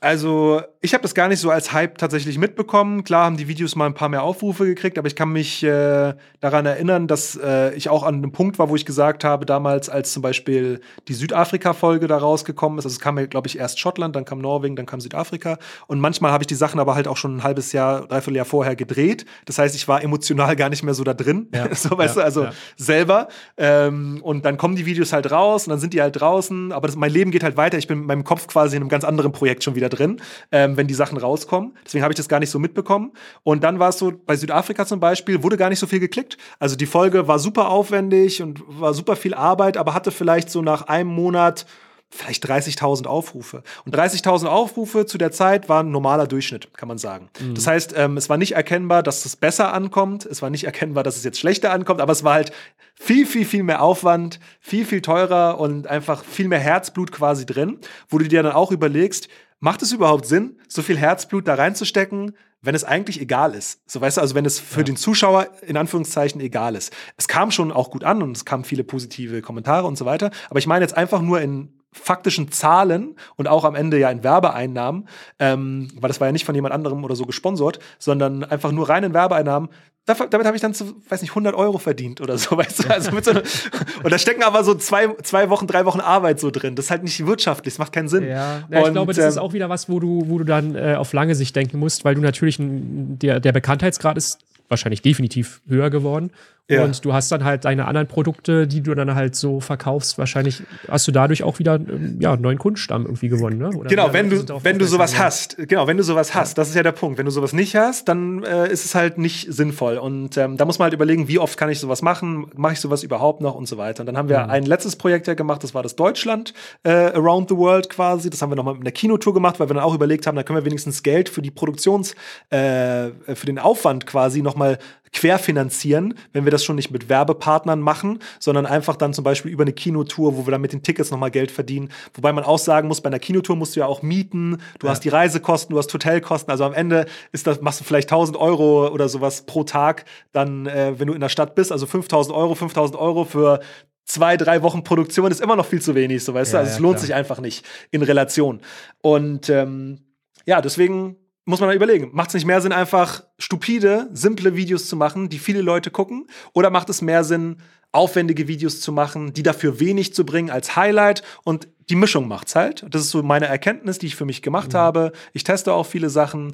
Also, ich habe das gar nicht so als Hype tatsächlich mitbekommen. Klar haben die Videos mal ein paar mehr Aufrufe gekriegt, aber ich kann mich äh, daran erinnern, dass äh, ich auch an einem Punkt war, wo ich gesagt habe, damals, als zum Beispiel die Südafrika-Folge da rausgekommen ist, also es kam ja, glaube ich, erst Schottland, dann kam Norwegen, dann kam Südafrika. Und manchmal habe ich die Sachen aber halt auch schon ein halbes Jahr, dreiviertel Jahr vorher gedreht. Das heißt, ich war emotional gar nicht mehr so da drin. Ja. so, weißt ja, du, also ja. selber. Ähm, und dann kommen die Videos halt raus und dann sind die halt draußen, aber das, mein Leben geht halt weiter. Ich bin in meinem Kopf quasi in einem ganz anderen Projekt schon wieder drin, ähm, wenn die Sachen rauskommen. Deswegen habe ich das gar nicht so mitbekommen. Und dann war es so, bei Südafrika zum Beispiel, wurde gar nicht so viel geklickt. Also die Folge war super aufwendig und war super viel Arbeit, aber hatte vielleicht so nach einem Monat vielleicht 30.000 Aufrufe. Und 30.000 Aufrufe zu der Zeit war ein normaler Durchschnitt, kann man sagen. Mhm. Das heißt, ähm, es war nicht erkennbar, dass es besser ankommt. Es war nicht erkennbar, dass es jetzt schlechter ankommt, aber es war halt viel, viel, viel mehr Aufwand, viel, viel teurer und einfach viel mehr Herzblut quasi drin, wo du dir dann auch überlegst, macht es überhaupt Sinn, so viel Herzblut da reinzustecken, wenn es eigentlich egal ist? So weißt du, also wenn es für ja. den Zuschauer in Anführungszeichen egal ist. Es kam schon auch gut an und es kamen viele positive Kommentare und so weiter. Aber ich meine jetzt einfach nur in faktischen Zahlen und auch am Ende ja in Werbeeinnahmen, ähm, weil das war ja nicht von jemand anderem oder so gesponsert, sondern einfach nur rein in Werbeeinnahmen, damit habe ich dann, so, weiß nicht, 100 Euro verdient oder so, weißt du? Also so und da stecken aber so zwei, zwei Wochen, drei Wochen Arbeit so drin. Das ist halt nicht wirtschaftlich, das macht keinen Sinn. Ja, ja ich und, glaube, das ähm, ist auch wieder was, wo du, wo du dann äh, auf lange Sicht denken musst, weil du natürlich, der, der Bekanntheitsgrad ist wahrscheinlich definitiv höher geworden. Ja. Und du hast dann halt deine anderen Produkte, die du dann halt so verkaufst. Wahrscheinlich hast du dadurch auch wieder ähm, ja, einen neuen Kundenstamm irgendwie gewonnen. Ne? Oder genau, wenn du, wenn du sowas hast. Genau, wenn du sowas hast. Das ist ja der Punkt. Wenn du sowas nicht hast, dann äh, ist es halt nicht sinnvoll. Und ähm, da muss man halt überlegen, wie oft kann ich sowas machen? Mache ich sowas überhaupt noch und so weiter. Und dann haben wir mhm. ein letztes Projekt ja gemacht, das war das Deutschland äh, Around the World quasi. Das haben wir nochmal mit einer Kinotour gemacht, weil wir dann auch überlegt haben, da können wir wenigstens Geld für die Produktions, äh, für den Aufwand quasi nochmal querfinanzieren, wenn wir das schon nicht mit Werbepartnern machen, sondern einfach dann zum Beispiel über eine Kinotour, wo wir dann mit den Tickets nochmal Geld verdienen. Wobei man auch sagen muss, bei einer Kinotour musst du ja auch mieten, du ja. hast die Reisekosten, du hast Hotelkosten. Also am Ende ist das, machst du vielleicht 1000 Euro oder sowas pro Tag, dann, äh, wenn du in der Stadt bist, also 5000 Euro, 5000 Euro für zwei, drei Wochen Produktion ist immer noch viel zu wenig, so weißt ja, du. Also ja, es lohnt klar. sich einfach nicht in Relation. Und ähm, ja, deswegen muss man da überlegen, macht es nicht mehr Sinn, einfach stupide, simple Videos zu machen, die viele Leute gucken? Oder macht es mehr Sinn, aufwendige Videos zu machen, die dafür wenig zu bringen als Highlight und die Mischung macht's halt. Das ist so meine Erkenntnis, die ich für mich gemacht mhm. habe. Ich teste auch viele Sachen.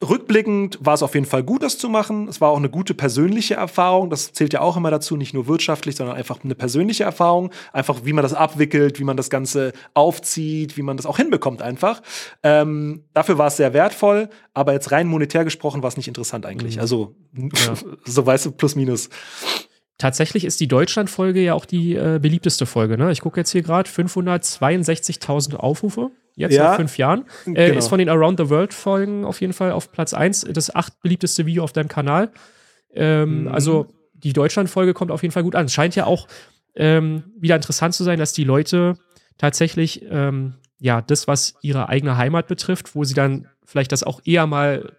Rückblickend war es auf jeden Fall gut, das zu machen. Es war auch eine gute persönliche Erfahrung. Das zählt ja auch immer dazu, nicht nur wirtschaftlich, sondern einfach eine persönliche Erfahrung. Einfach, wie man das abwickelt, wie man das Ganze aufzieht, wie man das auch hinbekommt einfach. Ähm, dafür war es sehr wertvoll, aber jetzt rein monetär gesprochen war es nicht interessant eigentlich. Mhm. Also, ja. so weißt du, plus minus. Tatsächlich ist die Deutschland-Folge ja auch die äh, beliebteste Folge. Ne? Ich gucke jetzt hier gerade 562.000 Aufrufe jetzt ja, nach fünf Jahren. Äh, genau. Ist von den Around the World Folgen auf jeden Fall auf Platz 1, das acht beliebteste Video auf deinem Kanal. Ähm, mhm. Also die Deutschland-Folge kommt auf jeden Fall gut an. Es scheint ja auch ähm, wieder interessant zu sein, dass die Leute tatsächlich ähm, ja das, was ihre eigene Heimat betrifft, wo sie dann vielleicht das auch eher mal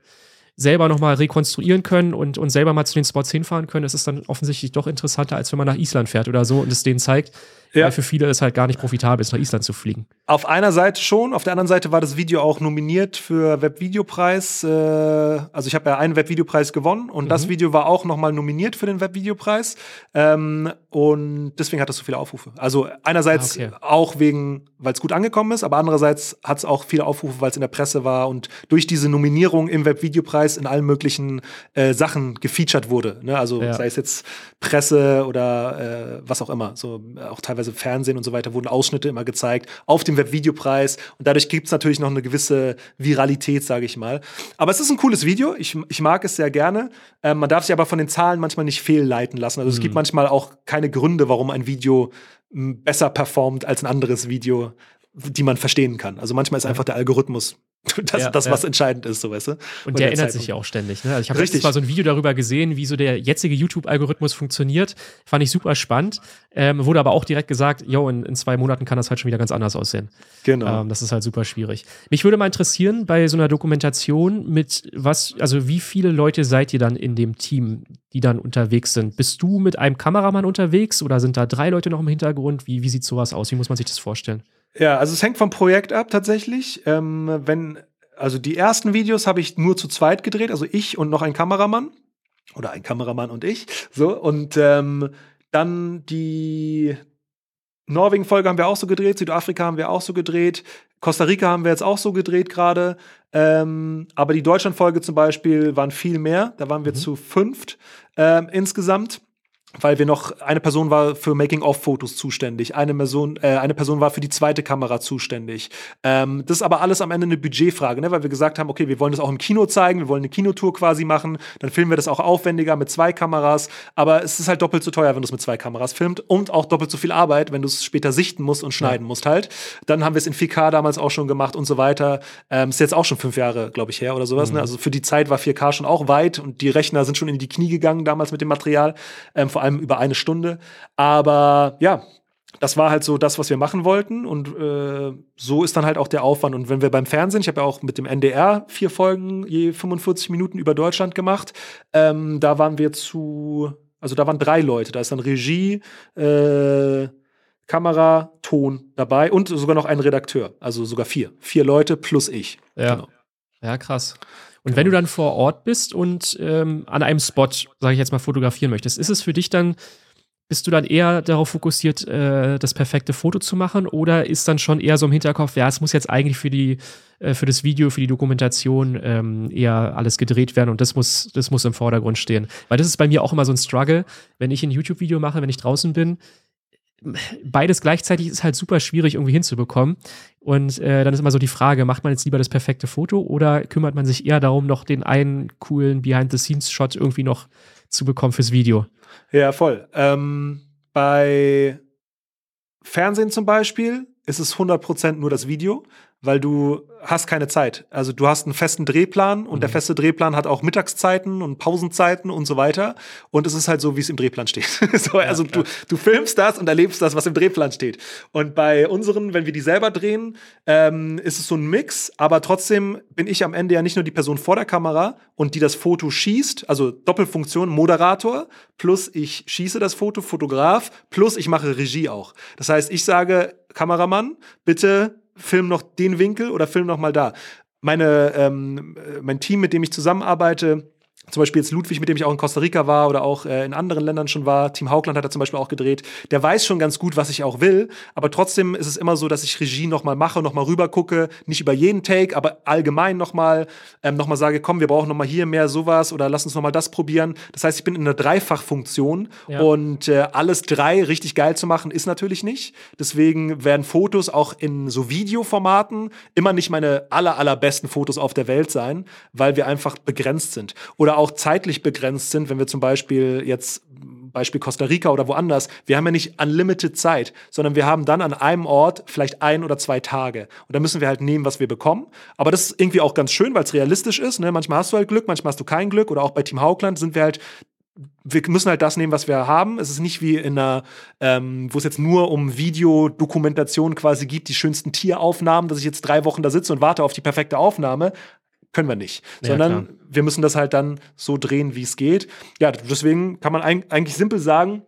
selber nochmal rekonstruieren können und, und selber mal zu den Spots hinfahren können, das ist dann offensichtlich doch interessanter, als wenn man nach Island fährt oder so und es denen zeigt, ja. Weil für viele ist halt gar nicht profitabel ist, nach Island zu fliegen. Auf einer Seite schon, auf der anderen Seite war das Video auch nominiert für Webvideopreis. Äh, also ich habe ja einen Webvideopreis gewonnen und mhm. das Video war auch nochmal nominiert für den Webvideopreis. Ähm, und deswegen hat das so viele Aufrufe. Also einerseits ah, okay. auch wegen, weil es gut angekommen ist, aber andererseits hat es auch viele Aufrufe, weil es in der Presse war und durch diese Nominierung im Webvideopreis in allen möglichen äh, Sachen gefeatured wurde. Ne? Also ja. sei es jetzt Presse oder äh, was auch immer. So auch teilweise teilweise Fernsehen und so weiter, wurden Ausschnitte immer gezeigt auf dem Webvideopreis. Und dadurch gibt es natürlich noch eine gewisse Viralität, sage ich mal. Aber es ist ein cooles Video. Ich, ich mag es sehr gerne. Ähm, man darf sich aber von den Zahlen manchmal nicht fehlleiten lassen. Also mhm. es gibt mhm. manchmal auch keine Gründe, warum ein Video besser performt als ein anderes Video, die man verstehen kann. Also manchmal ist einfach der Algorithmus das, ja, das was ja. entscheidend ist, so weißt du. Und der, der ändert sich ja auch ständig. Ne? Also ich habe letztens mal so ein Video darüber gesehen, wie so der jetzige YouTube-Algorithmus funktioniert. Fand ich super spannend. Ähm, wurde aber auch direkt gesagt, yo, in, in, zwei Monaten kann das halt schon wieder ganz anders aussehen. Genau. Ähm, das ist halt super schwierig. Mich würde mal interessieren, bei so einer Dokumentation, mit was, also wie viele Leute seid ihr dann in dem Team, die dann unterwegs sind? Bist du mit einem Kameramann unterwegs oder sind da drei Leute noch im Hintergrund? Wie, wie sieht sowas aus? Wie muss man sich das vorstellen? Ja, also es hängt vom Projekt ab tatsächlich. Ähm, wenn, also die ersten Videos habe ich nur zu zweit gedreht, also ich und noch ein Kameramann. Oder ein Kameramann und ich. So, und ähm, dann die Norwegen-Folge haben wir auch so gedreht, Südafrika haben wir auch so gedreht, Costa Rica haben wir jetzt auch so gedreht gerade. Ähm, aber die Deutschland-Folge zum Beispiel waren viel mehr. Da waren wir mhm. zu fünft ähm, insgesamt weil wir noch eine Person war für Making-of-Fotos zuständig, eine Person, äh, eine Person war für die zweite Kamera zuständig. Ähm, das ist aber alles am Ende eine Budgetfrage, ne? weil wir gesagt haben, okay, wir wollen das auch im Kino zeigen, wir wollen eine Kinotour quasi machen, dann filmen wir das auch aufwendiger mit zwei Kameras, aber es ist halt doppelt so teuer, wenn du es mit zwei Kameras filmst und auch doppelt so viel Arbeit, wenn du es später sichten musst und schneiden ja. musst halt. Dann haben wir es in 4K damals auch schon gemacht und so weiter. Ähm, ist jetzt auch schon fünf Jahre, glaube ich, her oder sowas. Ne? Mhm. Ne? Also für die Zeit war 4K schon auch weit und die Rechner sind schon in die Knie gegangen damals mit dem Material. Ähm, vor allem über eine Stunde. Aber ja, das war halt so das, was wir machen wollten. Und äh, so ist dann halt auch der Aufwand. Und wenn wir beim Fernsehen, ich habe ja auch mit dem NDR vier Folgen je 45 Minuten über Deutschland gemacht, ähm, da waren wir zu, also da waren drei Leute. Da ist dann Regie, äh, Kamera, Ton dabei und sogar noch einen Redakteur. Also sogar vier. Vier Leute plus ich. Ja. Genau. Ja, krass. Und wenn du dann vor Ort bist und ähm, an einem Spot, sage ich jetzt mal, fotografieren möchtest, ist es für dich dann, bist du dann eher darauf fokussiert, äh, das perfekte Foto zu machen oder ist dann schon eher so im Hinterkopf, ja, es muss jetzt eigentlich für die, äh, für das Video, für die Dokumentation ähm, eher alles gedreht werden und das muss, das muss im Vordergrund stehen. Weil das ist bei mir auch immer so ein Struggle, wenn ich ein YouTube-Video mache, wenn ich draußen bin, beides gleichzeitig ist halt super schwierig irgendwie hinzubekommen. Und äh, dann ist immer so die Frage, macht man jetzt lieber das perfekte Foto oder kümmert man sich eher darum, noch den einen coolen Behind-the-Scenes-Shot irgendwie noch zu bekommen fürs Video? Ja, voll. Ähm, bei Fernsehen zum Beispiel ist es 100% nur das Video weil du hast keine Zeit. Also du hast einen festen Drehplan und mhm. der feste Drehplan hat auch Mittagszeiten und Pausenzeiten und so weiter. Und es ist halt so, wie es im Drehplan steht. so, also ja, du, du filmst das und erlebst das, was im Drehplan steht. Und bei unseren, wenn wir die selber drehen, ähm, ist es so ein Mix, aber trotzdem bin ich am Ende ja nicht nur die Person vor der Kamera und die das Foto schießt, also Doppelfunktion, Moderator, plus ich schieße das Foto, Fotograf, plus ich mache Regie auch. Das heißt, ich sage, Kameramann, bitte film noch den Winkel oder film noch mal da. Meine, ähm, mein Team, mit dem ich zusammenarbeite, zum Beispiel jetzt Ludwig, mit dem ich auch in Costa Rica war oder auch äh, in anderen Ländern schon war, Team Haugland hat er zum Beispiel auch gedreht, der weiß schon ganz gut, was ich auch will, aber trotzdem ist es immer so, dass ich Regie nochmal mache, nochmal rüber gucke, nicht über jeden Take, aber allgemein nochmal, ähm, nochmal sage, komm, wir brauchen nochmal hier mehr sowas oder lass uns nochmal das probieren. Das heißt, ich bin in einer Dreifachfunktion ja. und äh, alles drei richtig geil zu machen, ist natürlich nicht. Deswegen werden Fotos auch in so Videoformaten immer nicht meine aller, allerbesten Fotos auf der Welt sein, weil wir einfach begrenzt sind. Oder auch zeitlich begrenzt sind, wenn wir zum Beispiel jetzt Beispiel Costa Rica oder woanders, wir haben ja nicht unlimited Zeit, sondern wir haben dann an einem Ort vielleicht ein oder zwei Tage. Und da müssen wir halt nehmen, was wir bekommen. Aber das ist irgendwie auch ganz schön, weil es realistisch ist. Ne? Manchmal hast du halt Glück, manchmal hast du kein Glück. Oder auch bei Team Haugland sind wir halt wir müssen halt das nehmen, was wir haben. Es ist nicht wie in einer, ähm, wo es jetzt nur um Videodokumentation quasi geht, die schönsten Tieraufnahmen, dass ich jetzt drei Wochen da sitze und warte auf die perfekte Aufnahme können wir nicht. Ja, Sondern klar. wir müssen das halt dann so drehen, wie es geht. Ja, deswegen kann man eigentlich simpel sagen,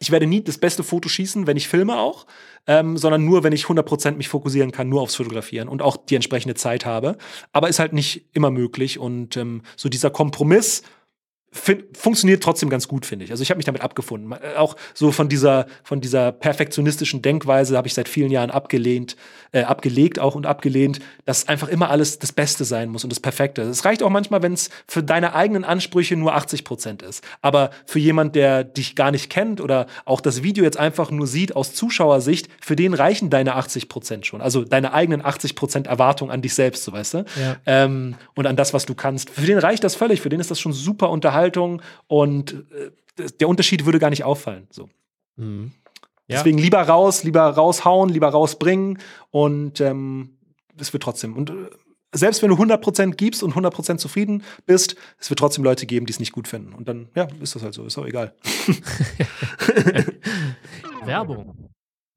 ich werde nie das beste Foto schießen, wenn ich filme auch, ähm, sondern nur, wenn ich 100% mich fokussieren kann, nur aufs Fotografieren und auch die entsprechende Zeit habe. Aber ist halt nicht immer möglich und ähm, so dieser Kompromiss, funktioniert trotzdem ganz gut, finde ich. Also ich habe mich damit abgefunden. Äh, auch so von dieser, von dieser perfektionistischen Denkweise habe ich seit vielen Jahren abgelehnt, äh, abgelegt auch und abgelehnt, dass einfach immer alles das Beste sein muss und das Perfekte. Es reicht auch manchmal, wenn es für deine eigenen Ansprüche nur 80 Prozent ist. Aber für jemand, der dich gar nicht kennt oder auch das Video jetzt einfach nur sieht aus Zuschauersicht, für den reichen deine 80 Prozent schon. Also deine eigenen 80 Prozent Erwartung an dich selbst, so weißt du? Ja. Ähm, und an das, was du kannst. Für den reicht das völlig. Für den ist das schon super unterhaltsam Unterhaltung und äh, der Unterschied würde gar nicht auffallen. So. Mhm. Ja. Deswegen lieber raus, lieber raushauen, lieber rausbringen und ähm, es wird trotzdem. Und äh, selbst wenn du 100% gibst und 100% zufrieden bist, es wird trotzdem Leute geben, die es nicht gut finden. Und dann, ja, ist das halt so, ist auch egal. Werbung.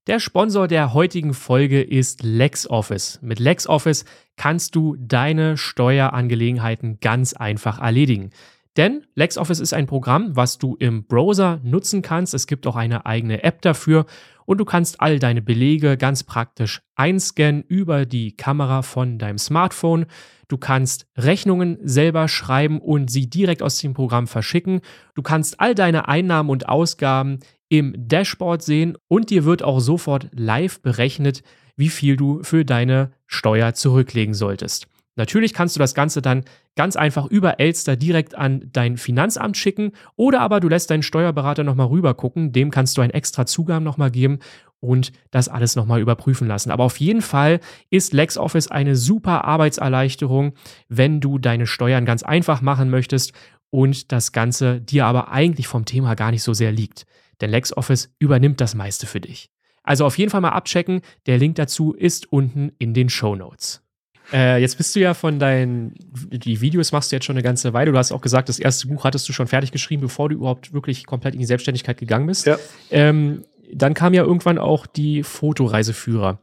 Der Sponsor der heutigen Folge ist LexOffice. Mit LexOffice kannst du deine Steuerangelegenheiten ganz einfach erledigen. Denn LexOffice ist ein Programm, was du im Browser nutzen kannst. Es gibt auch eine eigene App dafür und du kannst all deine Belege ganz praktisch einscannen über die Kamera von deinem Smartphone. Du kannst Rechnungen selber schreiben und sie direkt aus dem Programm verschicken. Du kannst all deine Einnahmen und Ausgaben im Dashboard sehen und dir wird auch sofort live berechnet, wie viel du für deine Steuer zurücklegen solltest. Natürlich kannst du das Ganze dann ganz einfach über Elster direkt an dein Finanzamt schicken oder aber du lässt deinen Steuerberater nochmal rüber gucken, dem kannst du einen extra Zugang nochmal geben und das alles nochmal überprüfen lassen. Aber auf jeden Fall ist LexOffice eine super Arbeitserleichterung, wenn du deine Steuern ganz einfach machen möchtest und das Ganze dir aber eigentlich vom Thema gar nicht so sehr liegt. Denn LexOffice übernimmt das meiste für dich. Also auf jeden Fall mal abchecken. Der Link dazu ist unten in den Show Notes. Äh, jetzt bist du ja von deinen, die Videos machst du jetzt schon eine ganze Weile. Du hast auch gesagt, das erste Buch hattest du schon fertig geschrieben, bevor du überhaupt wirklich komplett in die Selbstständigkeit gegangen bist. Ja. Ähm, dann kam ja irgendwann auch die Fotoreiseführer.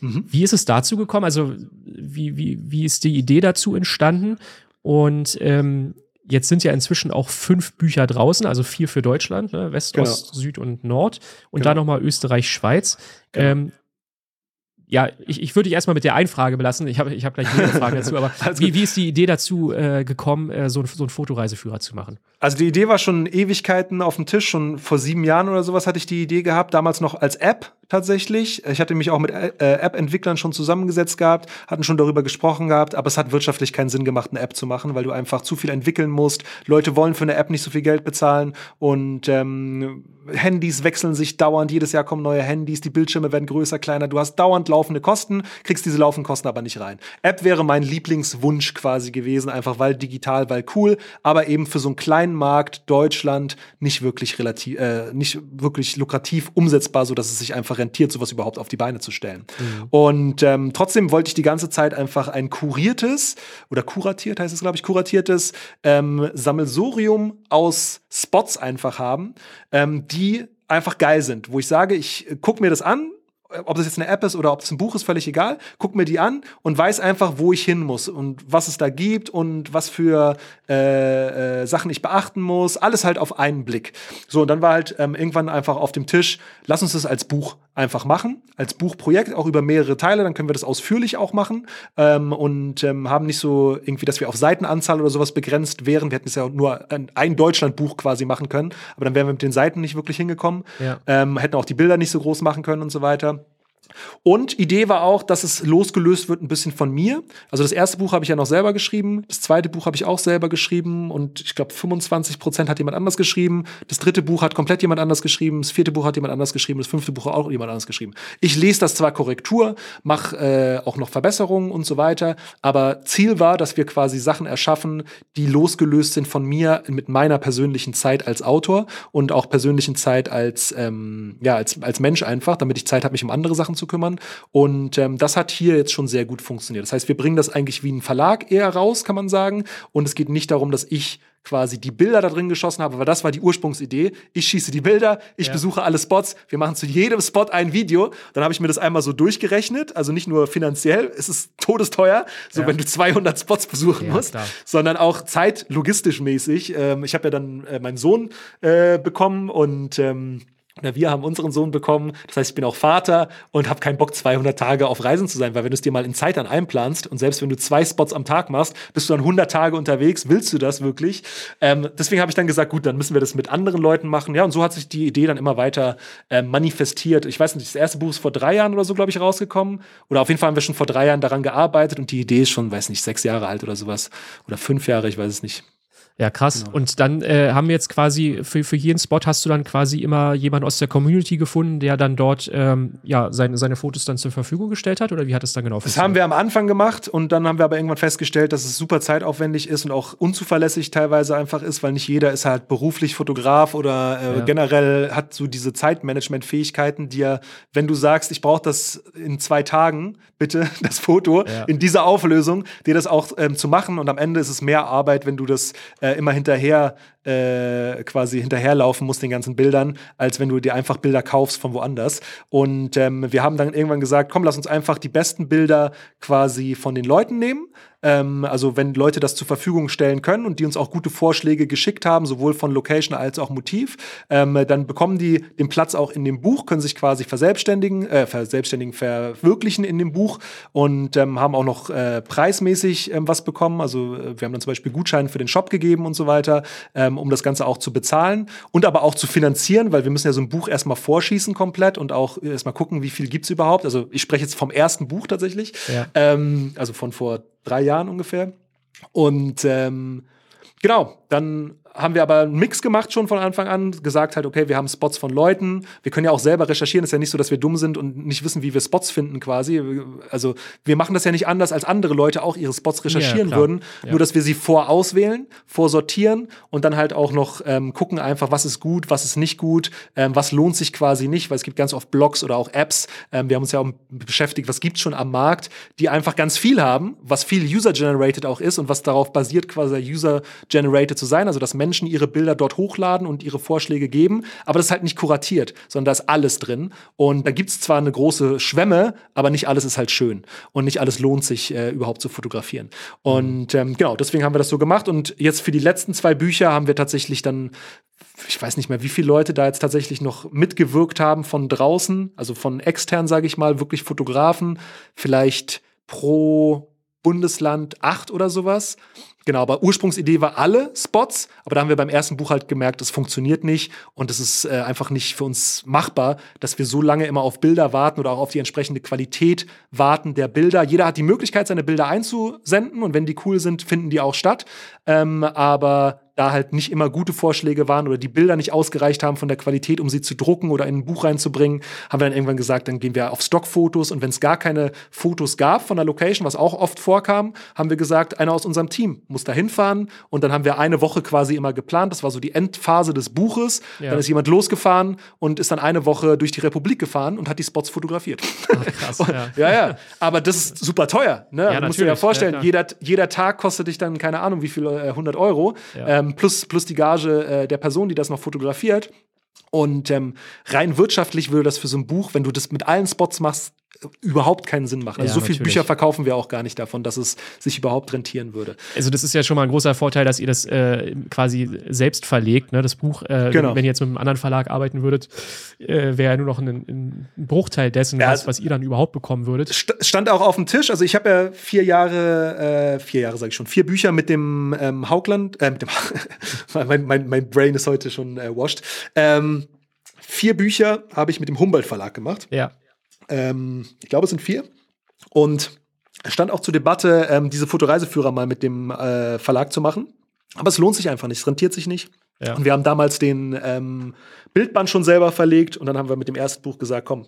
Mhm. Wie ist es dazu gekommen? Also, wie, wie, wie ist die Idee dazu entstanden? Und ähm, jetzt sind ja inzwischen auch fünf Bücher draußen, also vier für Deutschland, ne? West, genau. Ost, Süd und Nord. Und genau. dann nochmal Österreich, Schweiz. Genau. Ähm, ja, ich, ich würde dich erstmal mit der einen Frage belassen. Ich habe ich hab gleich eine Frage dazu, aber wie, wie ist die Idee dazu äh, gekommen, äh, so, so einen Fotoreiseführer zu machen? Also die Idee war schon Ewigkeiten auf dem Tisch, schon vor sieben Jahren oder sowas hatte ich die Idee gehabt, damals noch als App tatsächlich. Ich hatte mich auch mit äh, App-Entwicklern schon zusammengesetzt gehabt, hatten schon darüber gesprochen gehabt, aber es hat wirtschaftlich keinen Sinn gemacht, eine App zu machen, weil du einfach zu viel entwickeln musst. Leute wollen für eine App nicht so viel Geld bezahlen und ähm, Handys wechseln sich dauernd, jedes Jahr kommen neue Handys, die Bildschirme werden größer, kleiner, du hast dauernd laufende Kosten, kriegst diese laufenden Kosten aber nicht rein. App wäre mein Lieblingswunsch quasi gewesen, einfach weil digital, weil cool, aber eben für so einen kleinen Markt Deutschland nicht wirklich relativ, äh, nicht wirklich lukrativ umsetzbar, so dass es sich einfach rentiert, sowas überhaupt auf die Beine zu stellen. Mhm. Und ähm, trotzdem wollte ich die ganze Zeit einfach ein kuriertes oder kuratiert heißt es, glaube ich, kuratiertes ähm, Sammelsurium aus Spots einfach haben, ähm, die einfach geil sind, wo ich sage, ich gucke mir das an, ob das jetzt eine App ist oder ob es ein Buch ist, völlig egal. Guck mir die an und weiß einfach, wo ich hin muss und was es da gibt und was für äh, äh, Sachen ich beachten muss. Alles halt auf einen Blick. So, und dann war halt ähm, irgendwann einfach auf dem Tisch, lass uns das als Buch einfach machen, als Buchprojekt, auch über mehrere Teile, dann können wir das ausführlich auch machen ähm, und ähm, haben nicht so irgendwie, dass wir auf Seitenanzahl oder sowas begrenzt wären. Wir hätten es ja nur ein, ein Deutschlandbuch quasi machen können, aber dann wären wir mit den Seiten nicht wirklich hingekommen, ja. ähm, hätten auch die Bilder nicht so groß machen können und so weiter. Und Idee war auch, dass es losgelöst wird ein bisschen von mir. Also das erste Buch habe ich ja noch selber geschrieben, das zweite Buch habe ich auch selber geschrieben und ich glaube 25 Prozent hat jemand anders geschrieben. Das dritte Buch hat komplett jemand anders geschrieben, das vierte Buch hat jemand anders geschrieben, das fünfte Buch hat auch jemand anders geschrieben. Ich lese das zwar Korrektur, mache äh, auch noch Verbesserungen und so weiter, aber Ziel war, dass wir quasi Sachen erschaffen, die losgelöst sind von mir mit meiner persönlichen Zeit als Autor und auch persönlichen Zeit als ähm, ja als als Mensch einfach, damit ich Zeit habe, mich um andere Sachen zu kümmern. Und ähm, das hat hier jetzt schon sehr gut funktioniert. Das heißt, wir bringen das eigentlich wie ein Verlag eher raus, kann man sagen. Und es geht nicht darum, dass ich quasi die Bilder da drin geschossen habe, weil das war die Ursprungsidee. Ich schieße die Bilder, ich ja. besuche alle Spots, wir machen zu jedem Spot ein Video. Dann habe ich mir das einmal so durchgerechnet, also nicht nur finanziell, es ist todesteuer, so ja. wenn du 200 Spots besuchen ja, musst, klar. sondern auch zeitlogistisch mäßig. Ähm, ich habe ja dann äh, meinen Sohn äh, bekommen und oder wir haben unseren Sohn bekommen. Das heißt, ich bin auch Vater und habe keinen Bock, 200 Tage auf Reisen zu sein, weil wenn du es dir mal in Zeit dann einplanst und selbst wenn du zwei Spots am Tag machst, bist du dann 100 Tage unterwegs. Willst du das wirklich? Ähm, deswegen habe ich dann gesagt, gut, dann müssen wir das mit anderen Leuten machen. Ja, und so hat sich die Idee dann immer weiter äh, manifestiert. Ich weiß nicht, das erste Buch ist vor drei Jahren oder so, glaube ich, rausgekommen. Oder auf jeden Fall haben wir schon vor drei Jahren daran gearbeitet und die Idee ist schon, weiß nicht, sechs Jahre alt oder sowas. Oder fünf Jahre, ich weiß es nicht. Ja, krass. Genau. Und dann äh, haben wir jetzt quasi für, für jeden Spot hast du dann quasi immer jemanden aus der Community gefunden, der dann dort ähm, ja, seine, seine Fotos dann zur Verfügung gestellt hat? Oder wie hat es dann genau Das haben wir am Anfang gemacht und dann haben wir aber irgendwann festgestellt, dass es super zeitaufwendig ist und auch unzuverlässig teilweise einfach ist, weil nicht jeder ist halt beruflich Fotograf oder äh, ja. generell hat so diese Zeitmanagement-Fähigkeiten, die ja, wenn du sagst, ich brauche das in zwei Tagen, bitte, das Foto, ja. in dieser Auflösung, dir das auch ähm, zu machen und am Ende ist es mehr Arbeit, wenn du das äh, äh, immer hinterher äh, quasi hinterherlaufen musst den ganzen Bildern, als wenn du dir einfach Bilder kaufst von woanders. Und ähm, wir haben dann irgendwann gesagt, komm, lass uns einfach die besten Bilder quasi von den Leuten nehmen ähm, also wenn Leute das zur Verfügung stellen können und die uns auch gute Vorschläge geschickt haben, sowohl von Location als auch Motiv, ähm, dann bekommen die den Platz auch in dem Buch, können sich quasi verselbstständigen, äh, verselbstständigen, verwirklichen in dem Buch und ähm, haben auch noch äh, preismäßig ähm, was bekommen. Also äh, wir haben dann zum Beispiel Gutscheine für den Shop gegeben und so weiter, ähm, um das Ganze auch zu bezahlen und aber auch zu finanzieren, weil wir müssen ja so ein Buch erstmal vorschießen komplett und auch erstmal gucken, wie viel gibt es überhaupt. Also ich spreche jetzt vom ersten Buch tatsächlich, ja. ähm, also von vor drei Jahren ungefähr. Und ähm, genau, dann haben wir aber einen Mix gemacht schon von Anfang an, gesagt halt, okay, wir haben Spots von Leuten, wir können ja auch selber recherchieren, ist ja nicht so, dass wir dumm sind und nicht wissen, wie wir Spots finden quasi. Also wir machen das ja nicht anders, als andere Leute auch ihre Spots recherchieren ja, würden, ja. nur dass wir sie vorauswählen, vorsortieren und dann halt auch noch ähm, gucken einfach, was ist gut, was ist nicht gut, ähm, was lohnt sich quasi nicht, weil es gibt ganz oft Blogs oder auch Apps, ähm, wir haben uns ja auch beschäftigt, was gibt es schon am Markt, die einfach ganz viel haben, was viel User-Generated auch ist und was darauf basiert, quasi User-Generated zu sein, also dass Menschen ihre Bilder dort hochladen und ihre Vorschläge geben, aber das ist halt nicht kuratiert, sondern da ist alles drin. Und da gibt es zwar eine große Schwemme, aber nicht alles ist halt schön und nicht alles lohnt sich äh, überhaupt zu fotografieren. Und ähm, genau, deswegen haben wir das so gemacht. Und jetzt für die letzten zwei Bücher haben wir tatsächlich dann ich weiß nicht mehr, wie viele Leute da jetzt tatsächlich noch mitgewirkt haben von draußen, also von extern, sage ich mal, wirklich Fotografen, vielleicht pro Bundesland acht oder sowas. Genau, aber Ursprungsidee war alle Spots, aber da haben wir beim ersten Buch halt gemerkt, das funktioniert nicht und es ist äh, einfach nicht für uns machbar, dass wir so lange immer auf Bilder warten oder auch auf die entsprechende Qualität warten der Bilder. Jeder hat die Möglichkeit, seine Bilder einzusenden und wenn die cool sind, finden die auch statt. Ähm, aber da halt nicht immer gute Vorschläge waren oder die Bilder nicht ausgereicht haben von der Qualität, um sie zu drucken oder in ein Buch reinzubringen, haben wir dann irgendwann gesagt, dann gehen wir auf Stockfotos und wenn es gar keine Fotos gab von der Location, was auch oft vorkam, haben wir gesagt, einer aus unserem Team muss da hinfahren und dann haben wir eine Woche quasi immer geplant, das war so die Endphase des Buches, ja. dann ist jemand losgefahren und ist dann eine Woche durch die Republik gefahren und hat die Spots fotografiert. Ach, krass, und, ja. ja, ja, aber das ist super teuer, ne? Ja, du musst dir ja vorstellen, jeder, jeder Tag kostet dich dann, keine Ahnung, wie viel, äh, 100 Euro. Ähm, ähm, plus, plus die Gage äh, der Person, die das noch fotografiert. Und ähm, rein wirtschaftlich würde das für so ein Buch, wenn du das mit allen Spots machst, überhaupt keinen Sinn machen. Also ja, so viele Bücher verkaufen wir auch gar nicht davon, dass es sich überhaupt rentieren würde. Also das ist ja schon mal ein großer Vorteil, dass ihr das äh, quasi selbst verlegt, ne? das Buch. Äh, genau. Wenn ihr jetzt mit einem anderen Verlag arbeiten würdet, äh, wäre ja nur noch ein, ein Bruchteil dessen, ja, was, was, ihr dann überhaupt bekommen würdet. Stand auch auf dem Tisch. Also ich habe ja vier Jahre, äh, vier Jahre sage ich schon, vier Bücher mit dem ähm, Haugland, äh, mit dem mein, mein, mein Brain ist heute schon äh, washed. Ähm, vier Bücher habe ich mit dem Humboldt Verlag gemacht. Ja. Ähm, ich glaube, es sind vier. Und es stand auch zur Debatte, ähm, diese Fotoreiseführer mal mit dem äh, Verlag zu machen. Aber es lohnt sich einfach nicht, es rentiert sich nicht. Ja. Und wir haben damals den ähm, Bildband schon selber verlegt und dann haben wir mit dem ersten Buch gesagt, komm,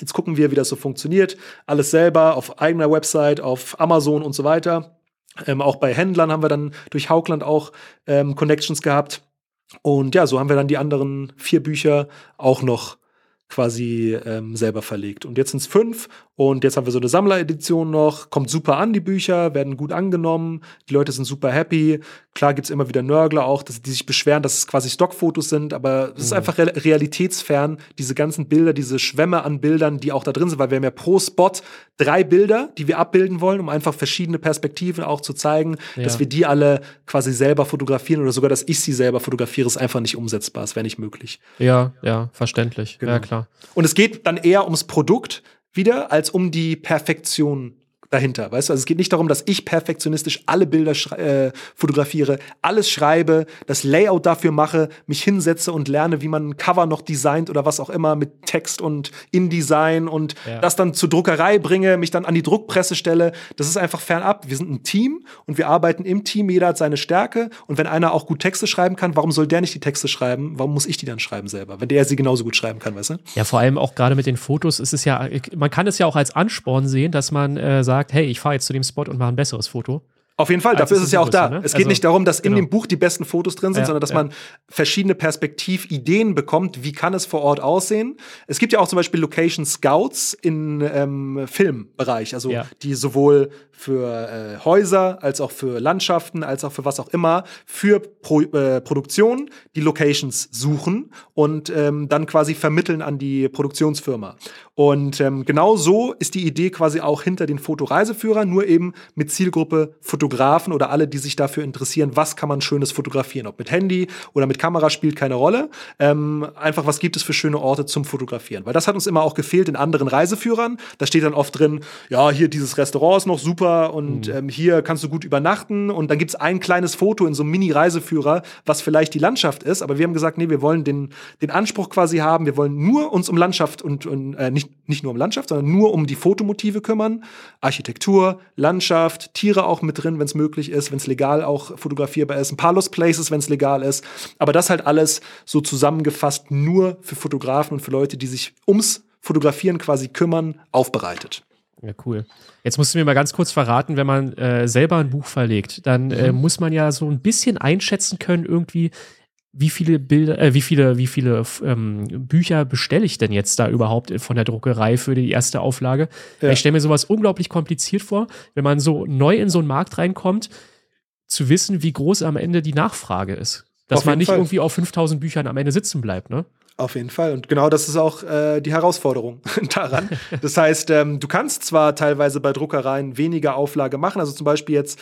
jetzt gucken wir, wie das so funktioniert. Alles selber auf eigener Website, auf Amazon und so weiter. Ähm, auch bei Händlern haben wir dann durch Haugland auch ähm, Connections gehabt. Und ja, so haben wir dann die anderen vier Bücher auch noch quasi ähm, selber verlegt. Und jetzt sind es fünf und jetzt haben wir so eine Sammleredition noch. Kommt super an, die Bücher, werden gut angenommen. Die Leute sind super happy. Klar gibt es immer wieder Nörgler auch, dass, die sich beschweren, dass es quasi Stockfotos sind, aber es mhm. ist einfach realitätsfern, diese ganzen Bilder, diese Schwämme an Bildern, die auch da drin sind, weil wir haben ja pro Spot drei Bilder, die wir abbilden wollen, um einfach verschiedene Perspektiven auch zu zeigen, ja. dass wir die alle quasi selber fotografieren oder sogar, dass ich sie selber fotografiere, ist einfach nicht umsetzbar, es wäre nicht möglich. Ja, ja, verständlich. Genau. Ja, klar. Und es geht dann eher ums Produkt wieder, als um die Perfektion dahinter. Weißt du, also es geht nicht darum, dass ich perfektionistisch alle Bilder äh, fotografiere, alles schreibe, das Layout dafür mache, mich hinsetze und lerne, wie man ein Cover noch designt oder was auch immer mit Text und InDesign und ja. das dann zur Druckerei bringe, mich dann an die Druckpresse stelle. Das ist einfach fernab. Wir sind ein Team und wir arbeiten im Team. Jeder hat seine Stärke und wenn einer auch gut Texte schreiben kann, warum soll der nicht die Texte schreiben? Warum muss ich die dann schreiben selber, wenn der sie genauso gut schreiben kann, weißt du? Ja, vor allem auch gerade mit den Fotos ist es ja, man kann es ja auch als Ansporn sehen, dass man äh, sagt, sagt, hey, ich fahre jetzt zu dem Spot und mache ein besseres Foto. Auf jeden Fall, dafür ist es ja auch da. Ne? Es geht also, nicht darum, dass genau. in dem Buch die besten Fotos drin sind, ja, sondern dass ja. man verschiedene Perspektivideen bekommt, wie kann es vor Ort aussehen. Es gibt ja auch zum Beispiel Location Scouts im ähm, Filmbereich, also ja. die sowohl für äh, Häuser als auch für Landschaften, als auch für was auch immer, für Pro äh, Produktion die Locations suchen und ähm, dann quasi vermitteln an die Produktionsfirma. Und ähm, genau so ist die Idee quasi auch hinter den Fotoreiseführern, nur eben mit Zielgruppe. Fotografen oder alle, die sich dafür interessieren, was kann man Schönes fotografieren. Ob mit Handy oder mit Kamera spielt keine Rolle. Ähm, einfach, was gibt es für schöne Orte zum Fotografieren? Weil das hat uns immer auch gefehlt in anderen Reiseführern. Da steht dann oft drin, ja, hier dieses Restaurant ist noch super und mhm. ähm, hier kannst du gut übernachten. Und dann gibt es ein kleines Foto in so einem Mini-Reiseführer, was vielleicht die Landschaft ist. Aber wir haben gesagt, nee, wir wollen den, den Anspruch quasi haben, wir wollen nur uns um Landschaft und, und äh, nicht, nicht nur um Landschaft, sondern nur um die Fotomotive kümmern. Architektur, Landschaft, Tiere auch mit drin drin, wenn es möglich ist, wenn es legal auch fotografierbar ist, ein paar Lost Places, wenn es legal ist. Aber das halt alles so zusammengefasst nur für Fotografen und für Leute, die sich ums Fotografieren quasi kümmern, aufbereitet. Ja, cool. Jetzt musst du mir mal ganz kurz verraten, wenn man äh, selber ein Buch verlegt, dann äh, mhm. muss man ja so ein bisschen einschätzen können, irgendwie, wie viele Bilder, äh, wie viele, wie viele ähm, Bücher bestelle ich denn jetzt da überhaupt von der Druckerei für die erste Auflage? Ja. Ich stelle mir sowas unglaublich kompliziert vor, wenn man so neu in so einen Markt reinkommt, zu wissen, wie groß am Ende die Nachfrage ist. dass man nicht Fall. irgendwie auf 5000 Büchern am Ende sitzen bleibt, ne? Auf jeden Fall. Und genau das ist auch äh, die Herausforderung daran. Das heißt, ähm, du kannst zwar teilweise bei Druckereien weniger Auflage machen, also zum Beispiel jetzt,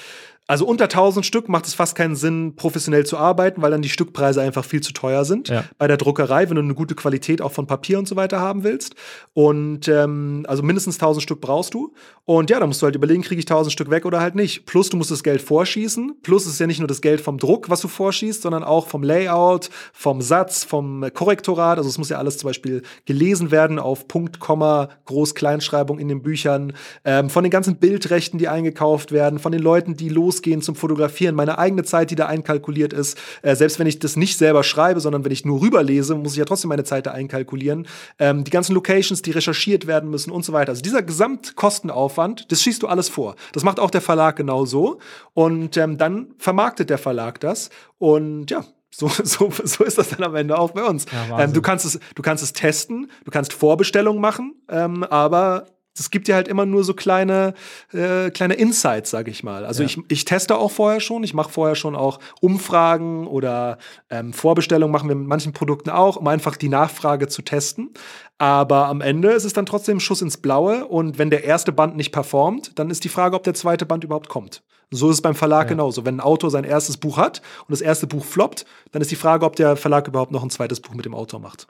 also unter 1000 Stück macht es fast keinen Sinn, professionell zu arbeiten, weil dann die Stückpreise einfach viel zu teuer sind. Ja. Bei der Druckerei, wenn du eine gute Qualität auch von Papier und so weiter haben willst. Und ähm, also mindestens 1000 Stück brauchst du. Und ja, da musst du halt überlegen, kriege ich 1000 Stück weg oder halt nicht. Plus du musst das Geld vorschießen. Plus es ist ja nicht nur das Geld vom Druck, was du vorschießt, sondern auch vom Layout, vom Satz, vom Korrektorat. Also es muss ja alles zum Beispiel gelesen werden auf Punkt, Komma, Groß-Kleinschreibung in den Büchern, ähm, von den ganzen Bildrechten, die eingekauft werden, von den Leuten, die losgehen zum Fotografieren, meine eigene Zeit, die da einkalkuliert ist. Äh, selbst wenn ich das nicht selber schreibe, sondern wenn ich nur rüberlese, muss ich ja trotzdem meine Zeit da einkalkulieren. Ähm, die ganzen Locations, die recherchiert werden müssen und so weiter. Also dieser Gesamtkostenaufwand, das schießt du alles vor. Das macht auch der Verlag genauso. Und ähm, dann vermarktet der Verlag das. Und ja, so, so, so ist das dann am Ende auch bei uns. Ja, ähm, du, kannst es, du kannst es testen, du kannst Vorbestellungen machen, ähm, aber es gibt dir halt immer nur so kleine, äh, kleine Insights, sage ich mal. Also Ja. ich, ich teste auch vorher schon, ich mache vorher schon auch Umfragen oder ähm, Vorbestellungen machen wir mit manchen Produkten auch, um einfach die Nachfrage zu testen. Aber am Ende ist es dann trotzdem Schuss ins Blaue und wenn der erste Band nicht performt, dann ist die Frage, ob der zweite Band überhaupt kommt. So ist es beim Verlag Ja. genauso. Wenn ein Autor sein erstes Buch hat und das erste Buch floppt, dann ist die Frage, ob der Verlag überhaupt noch ein zweites Buch mit dem Autor macht.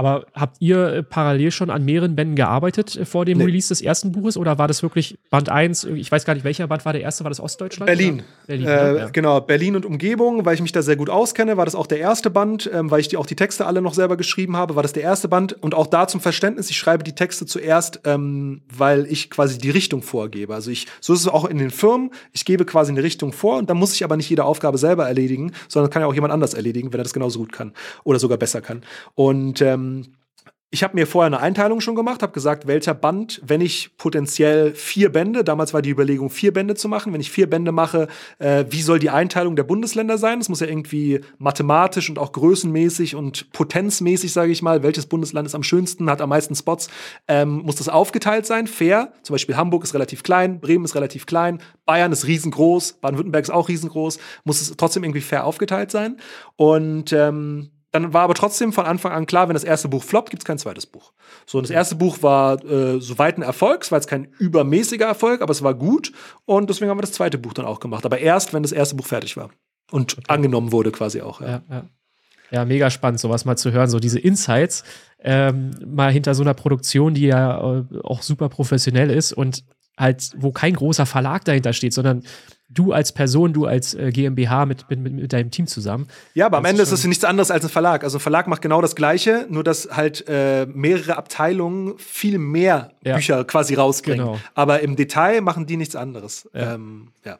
Aber habt ihr äh, parallel schon an mehreren Bänden gearbeitet äh, vor dem Nee. Release des ersten Buches oder war das wirklich Band 1? Ich weiß gar nicht, welcher Band war der erste? War das Ostdeutschland? Berlin. Berlin, Äh, ne? ja. Genau, Berlin und Umgebung, weil ich mich da sehr gut auskenne, war das auch der erste Band, ähm, weil ich die, auch die Texte alle noch selber geschrieben habe, war das der erste Band. Und auch da zum Verständnis, ich schreibe die Texte zuerst, ähm, weil ich quasi die Richtung vorgebe. Also ich, so ist es auch in den Firmen, ich gebe quasi eine Richtung vor und dann muss ich aber nicht jede Aufgabe selber erledigen, sondern kann ja auch jemand anders erledigen, wenn er das genauso gut kann oder sogar besser kann. Und ähm, ich habe mir vorher eine Einteilung schon gemacht, habe gesagt, welcher Band, wenn ich potenziell vier Bände, damals war die Überlegung, vier Bände zu machen, wenn ich vier Bände mache, äh, wie soll die Einteilung der Bundesländer sein? Das muss ja irgendwie mathematisch und auch größenmäßig und potenzmäßig, sage ich mal, welches Bundesland ist am schönsten, hat am meisten Spots, ähm, muss das aufgeteilt sein, fair. Zum Beispiel Hamburg ist relativ klein, Bremen ist relativ klein, Bayern ist riesengroß, Baden-Württemberg ist auch riesengroß, muss es trotzdem irgendwie fair aufgeteilt sein. Und ähm, dann war aber trotzdem von Anfang an klar, wenn das erste Buch floppt, gibt es kein zweites Buch. So, und das erste Buch war äh, soweit ein Erfolg. Es war jetzt kein übermäßiger Erfolg, aber es war gut. Und deswegen haben wir das zweite Buch dann auch gemacht. Aber erst, wenn das erste Buch fertig war. Und angenommen wurde quasi auch. Ja. Ja, ja. ja, mega spannend, sowas mal zu hören, so diese Insights ähm, mal hinter so einer Produktion, die ja äh, auch super professionell ist und halt, wo kein großer Verlag dahinter steht, sondern du als Person, du als äh, GmbH mit, mit, mit, deinem Team zusammen. Ja, aber am Ende ist ist es nichts anderes als ein Verlag. Also ein Verlag macht genau das Gleiche, nur dass halt äh, mehrere Abteilungen viel mehr Ja. Bücher quasi rausbringen. Genau. Aber im Detail machen die nichts anderes. Ja. Ähm, ja.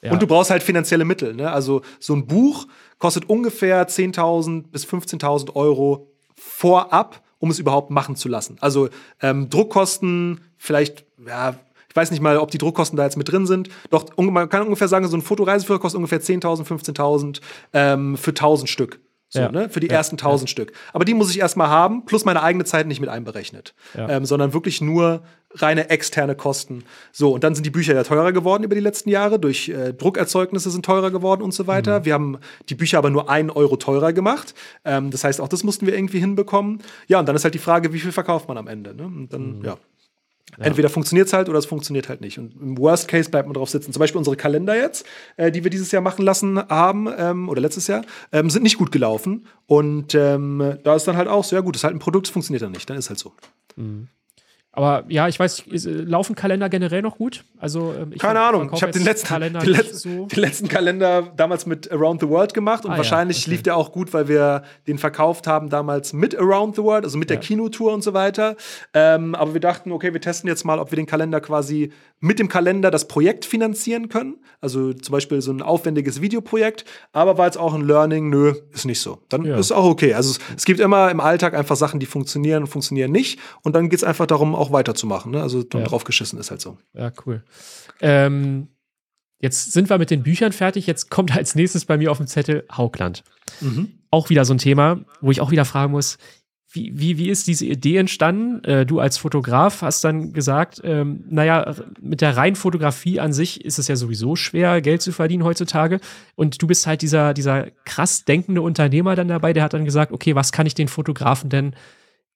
Ja. Und du brauchst halt finanzielle Mittel. Ne? Also so ein Buch kostet ungefähr 10.000 bis 15.000 Euro vorab, um es überhaupt machen zu lassen. Also ähm, Druckkosten, vielleicht, ja, ich weiß nicht mal, ob die Druckkosten da jetzt mit drin sind. Doch man kann ungefähr sagen, so ein Fotoreiseführer kostet ungefähr 10.000, 15.000 ähm, für 1.000 Stück. So, Ja. ne? Für die Ja. ersten 1000 Stück. Aber die muss ich erstmal haben, plus meine eigene Zeit nicht mit einberechnet. Ja. Ähm, sondern wirklich nur reine externe Kosten. So, und dann sind die Bücher ja teurer geworden über die letzten Jahre. Durch äh, Druckerzeugnisse sind teurer geworden und so weiter. Mhm. Wir haben die Bücher aber nur einen Euro teurer gemacht. Ähm, das heißt, auch das mussten wir irgendwie hinbekommen. Ja, und dann ist halt die Frage, wie viel verkauft man am Ende? Ne? Und dann, Mhm. ja. Entweder funktioniert es halt oder es funktioniert halt nicht. Und im Worst Case bleibt man drauf sitzen. Zum Beispiel unsere Kalender jetzt, äh, die wir dieses Jahr machen lassen haben, ähm, oder letztes Jahr, ähm, sind nicht gut gelaufen. Und ähm, da ist dann halt auch so, ja gut, ist halt ein Produkt, es funktioniert dann nicht. Dann ist halt so. Aber ja, ich weiß, äh, laufen Kalender generell noch gut? Also, ähm, ich Keine Ahnung. Ich habe den letzten, Kalender den, letzten, so. den letzten Kalender damals mit Around the World gemacht und Ah ja, wahrscheinlich okay. lief der auch gut, weil wir den verkauft haben damals mit Around the World, also mit der Ja. Kinotour und so weiter. Ähm, aber wir dachten, okay, wir testen jetzt mal, ob wir den Kalender quasi mit dem Kalender das Projekt finanzieren können. Also zum Beispiel so ein aufwendiges Videoprojekt. Aber war jetzt auch ein Learning, nö, ist nicht so. Dann Ja. ist auch okay. Also es, es gibt immer im Alltag einfach Sachen, die funktionieren und funktionieren nicht. Und dann geht es einfach darum, auch weiterzumachen. Ne? Also dann Ja. drauf geschissen ist halt so. Ja, cool. Ähm, jetzt sind wir mit den Büchern fertig. Jetzt kommt als nächstes bei mir auf dem Zettel Haugland. Mhm. Auch wieder so ein Thema, wo ich auch wieder fragen muss, wie, wie, wie ist diese Idee entstanden? Äh, du als Fotograf hast dann gesagt, ähm, naja, mit der reinen Fotografie an sich ist es ja sowieso schwer, Geld zu verdienen heutzutage. Und du bist halt dieser, dieser krass denkende Unternehmer dann dabei, der hat dann gesagt, okay, was kann ich den Fotografen denn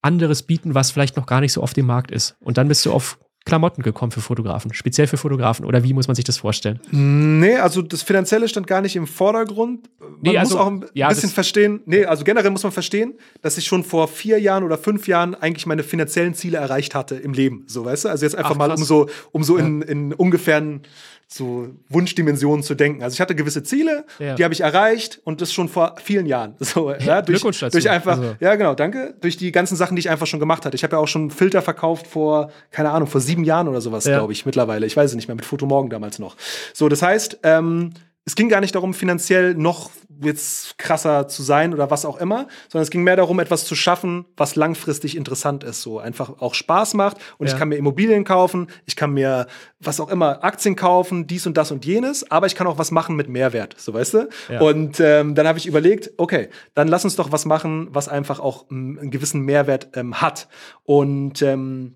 anderes bieten, was vielleicht noch gar nicht so auf dem Markt ist? Und dann bist du auf Klamotten gekommen für Fotografen, speziell für Fotografen? Oder wie muss man sich das vorstellen? Nee, also das Finanzielle stand gar nicht im Vordergrund. Man nee, also, muss auch ein ja, bisschen verstehen, nee, also generell muss man verstehen, dass ich schon vor vier Jahren oder fünf Jahren eigentlich meine finanziellen Ziele erreicht hatte im Leben. So, weißt du? Also jetzt einfach Ach, mal um so, um so ja. in, in ungefähren so Wunschdimensionen zu denken. Also ich hatte gewisse Ziele, ja. die habe ich erreicht und das schon vor vielen Jahren. So, ja, durch, Glückwunsch dazu. durch einfach, also. ja genau, danke, durch die ganzen Sachen, die ich einfach schon gemacht hatte. Ich habe ja auch schon Filter verkauft vor, keine Ahnung, vor sieben Jahren oder sowas, ja. glaube ich, mittlerweile. Ich weiß es nicht mehr, mit Fotomorgen damals noch. So, das heißt, ähm, es ging gar nicht darum, finanziell noch jetzt krasser zu sein oder was auch immer, sondern es ging mehr darum, etwas zu schaffen, was langfristig interessant ist, so einfach auch Spaß macht und ja. ich kann mir Immobilien kaufen, ich kann mir was auch immer Aktien kaufen, dies und das und jenes, aber ich kann auch was machen mit Mehrwert, so weißt du. Ja. Und ähm, dann habe ich überlegt, okay, dann lass uns doch was machen, was einfach auch einen gewissen Mehrwert ähm, hat und ähm,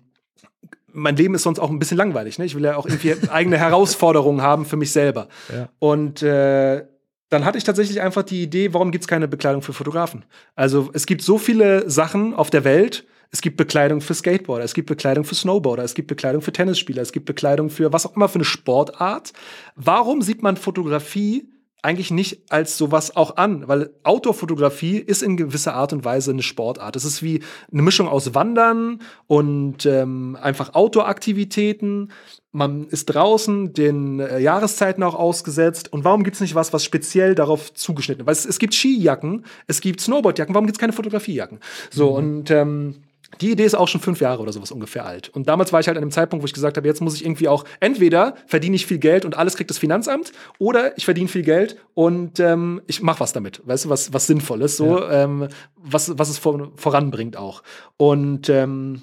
mein Leben ist sonst auch ein bisschen langweilig. Ne? Ich will ja auch irgendwie eigene Herausforderungen haben für mich selber. Ja. Und äh, dann hatte ich tatsächlich einfach die Idee, warum gibt es keine Bekleidung für Fotografen? Also es gibt so viele Sachen auf der Welt. Es gibt Bekleidung für Skateboarder, es gibt Bekleidung für Snowboarder, es gibt Bekleidung für Tennisspieler, es gibt Bekleidung für was auch immer für eine Sportart. Warum sieht man Fotografie eigentlich nicht als sowas auch an, weil Outdoor-Fotografie ist in gewisser Art und Weise eine Sportart. Es ist wie eine Mischung aus Wandern und ähm, einfach Outdoor-Aktivitäten. Man ist draußen den äh, Jahreszeiten auch ausgesetzt. Und warum gibt es nicht was, was speziell darauf zugeschnitten ist? Weil es, es gibt Skijacken, es gibt Snowboardjacken, warum gibt es keine Fotografiejacken? So, mhm. und ähm, die Idee ist auch schon fünf Jahre oder sowas ungefähr alt. Und damals war ich halt an einem Zeitpunkt, wo ich gesagt habe, jetzt muss ich irgendwie auch, entweder verdiene ich viel Geld und alles kriegt das Finanzamt, oder ich verdiene viel Geld und ähm, ich mache was damit. Weißt du, was, was Sinnvolles, so, ja. ähm, was, was es vor, voranbringt auch. Und ähm,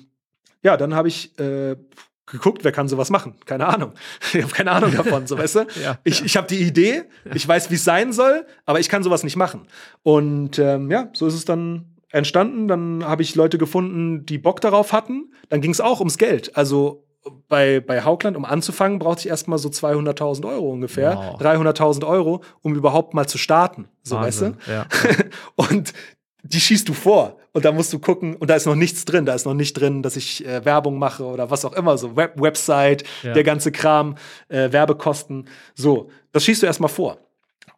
ja, dann habe ich äh, geguckt, wer kann sowas machen? Keine Ahnung. Ich habe keine Ahnung davon, so weißt du? ja, ich ich habe die Idee, ich weiß, wie es sein soll, aber ich kann sowas nicht machen. Und ähm, ja, so ist es dann entstanden. Dann habe ich Leute gefunden, die Bock darauf hatten. Dann ging es auch ums Geld. Also bei, bei Haugland, um anzufangen, brauchte ich erstmal so 200.000 Euro ungefähr, wow. 300.000 Euro, um überhaupt mal zu starten. So, Wahnsinn. weißt du? Ja. und die schießt du vor. Und da musst du gucken, und da ist noch nichts drin. Da ist noch nicht drin, dass ich äh, Werbung mache oder was auch immer, so Web Website, ja. der ganze Kram, äh, Werbekosten. So, das schießt du erstmal vor.